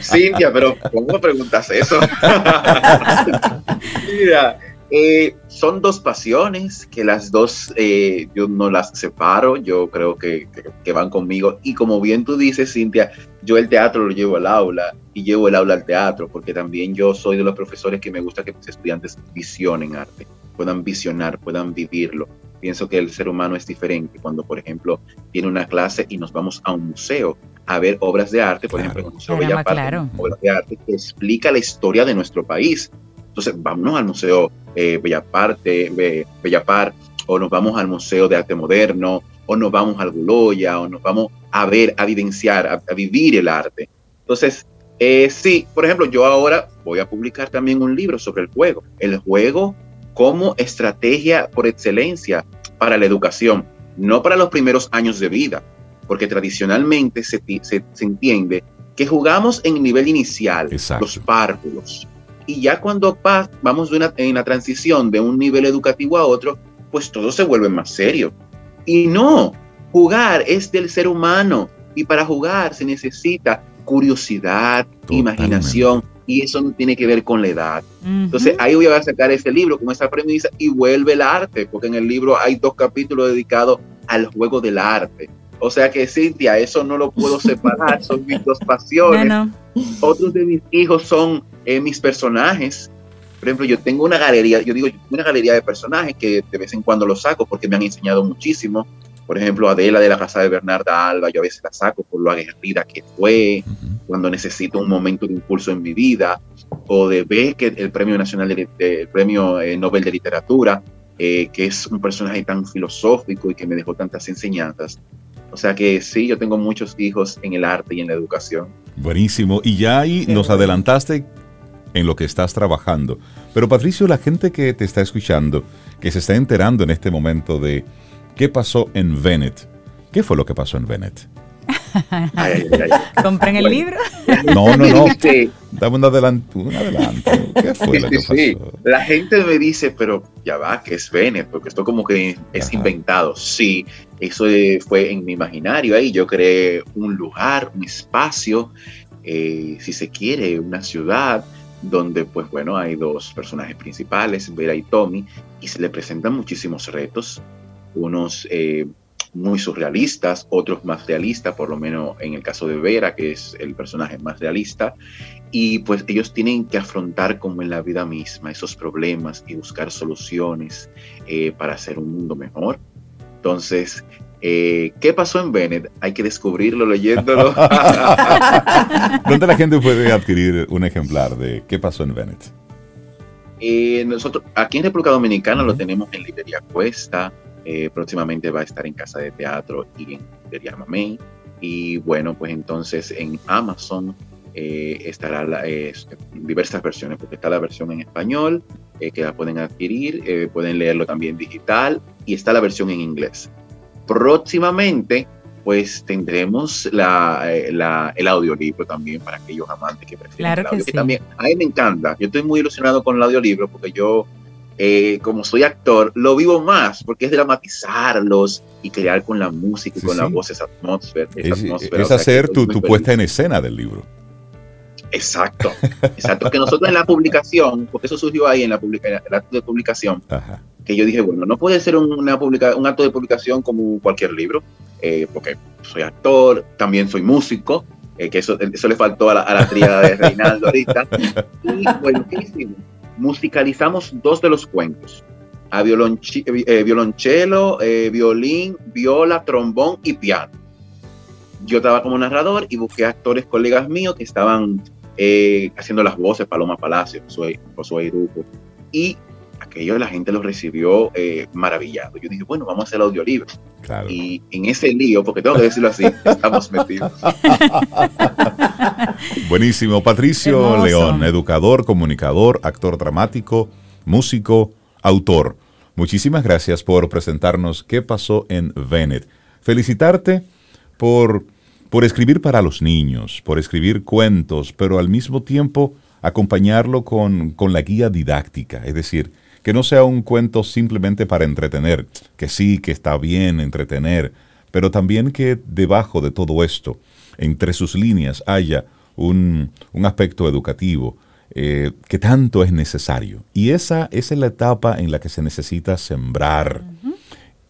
sí, Cintia, pero ¿cómo preguntas eso? Mira, eh, son dos pasiones que las dos eh, yo no las separo, yo creo que, que, van conmigo. Y como bien tú dices, Cintia, yo el teatro lo llevo al aula y llevo el aula al teatro, porque también yo soy de los profesores que me gusta que mis estudiantes visionen arte, puedan visionar, puedan vivirlo pienso que el ser humano es diferente cuando, por ejemplo, tiene una clase y nos vamos a un museo a ver obras de arte, por ejemplo, el Museo Bellaparte, obras de arte que explica la historia de nuestro país. Entonces, vámonos al Museo eh, Bellaparte, Bellapar, o nos vamos al Museo de Arte Moderno, o nos vamos al Guloya, o nos vamos a ver, a vivenciar, a, vivir el arte. Entonces, eh, sí, por ejemplo, yo ahora voy a publicar también un libro sobre el juego. El juego como estrategia por excelencia para la educación, no para los primeros años de vida, porque tradicionalmente se, entiende que jugamos en nivel inicial, los párvulos, y ya cuando vamos en la transición de un nivel educativo a otro, pues todo se vuelve más serio. Y no, jugar es del ser humano, y para jugar se necesita curiosidad, imaginación, y eso no tiene que ver con la edad. Entonces ahí voy a sacar ese libro con esa premisa y vuelve el arte, porque en el libro hay dos capítulos dedicados al juego del arte. O sea que Cintia, eso no lo puedo separar, son mis dos pasiones. Otros de mis hijos son eh, mis personajes. Por ejemplo, yo tengo una galería, yo digo, una galería de personajes que de vez en cuando los saco porque me han enseñado muchísimo. Por ejemplo, Adela de la casa de Bernarda Alba, yo a veces la saco por lo aguerrida que fue, cuando necesito un momento de impulso en mi vida, o de Beckett, el Premio Nacional de, Premio eh, Nobel de Literatura, eh, que es un personaje tan filosófico y que me dejó tantas enseñanzas. O sea que sí, yo tengo muchos hijos en el arte y en la educación. Buenísimo. Y ya ahí nos adelantaste en lo que estás trabajando. Pero Patricio, la gente que te está escuchando, que se está enterando en este momento de qué pasó en Venet, ¿qué fue lo que pasó en Venet? ¿Compren el libro? No, no, no. Dame un adelanto. Un adelanto. ¿Qué fue lo que pasó? La gente me dice, pero ya va, que es Bennett, porque esto como que es inventado. Sí, eso fue en mi imaginario ahí. Yo creé un lugar, un espacio, eh, si se quiere, una ciudad donde pues bueno hay dos personajes principales, Vera y Tommy, y se le presentan muchísimos retos, unos eh, muy surrealistas, otros más realistas, por lo menos en el caso de Vera, que es el personaje más realista, y pues ellos tienen que afrontar como en la vida misma esos problemas y buscar soluciones eh, para hacer un mundo mejor. Entonces, eh, ¿qué pasó en Bennett? Hay que descubrirlo leyéndolo. ¿Dónde la gente puede adquirir un ejemplar de ¿Qué pasó en Bennett? Eh, nosotros aquí en República Dominicana lo tenemos en Librería Cuesta, eh, próximamente va a estar en Casa de Teatro y en Librería Mamey. Y bueno, pues entonces en Amazon eh, estará la, diversas versiones, porque está la versión en español, que la pueden adquirir, pueden leerlo también digital, y está la versión en inglés. Próximamente pues tendremos la, el audiolibro también para aquellos amantes que prefieren claro el audio, que, sí. también a mí me encanta. Yo estoy muy ilusionado con el audiolibro porque yo, eh, como soy actor, lo vivo más porque es dramatizarlos y crear con la música y Sí, con la sí. voz esa atmósfera. esa Es, atmósfera, es o sea, hacer tu, tu puesta en escena del libro. Exacto, exacto. Que nosotros en la publicación, porque eso surgió ahí en la publica, en el acto de publicación, Ajá. que yo dije, bueno, no puede ser una publica, un acto de publicación como cualquier libro, eh, porque soy actor, también soy músico, eh, que eso, eso le faltó a la, a la tríada de Reinaldo ahorita. Y bueno, ¿qué hicimos? Musicalizamos dos de los cuentos, a eh, violonchelo, eh, violín, viola, trombón y piano. Yo estaba como narrador y busqué actores, colegas míos que estaban eh, haciendo las voces, Paloma Palacio, Josué, Irujo, y aquello la gente lo recibió eh, maravillado. Yo dije, bueno, vamos a hacer el audiolibro. Claro. Y en ese lío, porque tengo que decirlo así, estamos metidos. Buenísimo. Patricio Hermoso. León, educador, comunicador, actor dramático, músico, autor. Muchísimas gracias por presentarnos qué pasó en Bennett. Felicitarte por, por escribir para los niños, por escribir cuentos, pero al mismo tiempo acompañarlo con, con la guía didáctica. Es decir, que no sea un cuento simplemente para entretener, que sí, que está bien entretener, pero también que debajo de todo esto, entre sus líneas, haya un, un aspecto educativo eh, que tanto es necesario. Y esa, esa es la etapa en la que se necesita sembrar.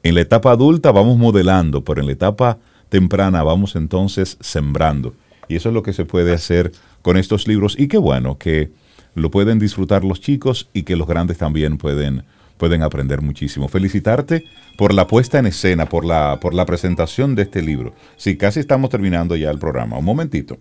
En la etapa adulta vamos modelando, pero en la etapa temprana vamos entonces sembrando. Y eso es lo que se puede hacer con estos libros. Y qué bueno que lo pueden disfrutar los chicos y que los grandes también pueden, pueden aprender muchísimo. Felicitarte por la puesta en escena, por la, por la presentación de este libro. Sí, casi estamos terminando ya el programa. Un momentito.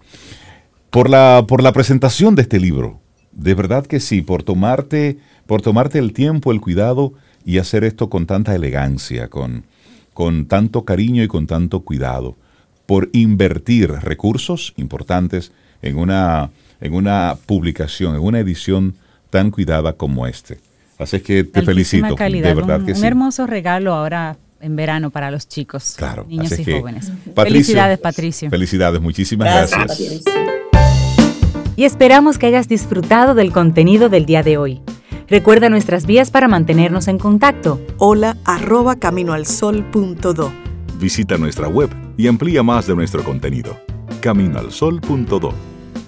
Por la, por la presentación de este libro. De verdad que sí, por tomarte, por tomarte el tiempo, el cuidado y hacer esto con tanta elegancia, con, con tanto cariño y con tanto cuidado. Por invertir recursos importantes en una, en una publicación, en una edición tan cuidada como este. Así es que te Altísima felicito. calidad, de verdad un, que un sí. hermoso regalo ahora en verano para los chicos, Claro, niños así y que, jóvenes. Patricio, Felicidades, Patricio. Felicidades, muchísimas Gracias. Y esperamos que hayas disfrutado del contenido del día de hoy. Recuerda nuestras vías para mantenernos en contacto. Hola arroba caminoalsol.do. Visita nuestra web y amplía más de nuestro contenido. Caminoalsol.do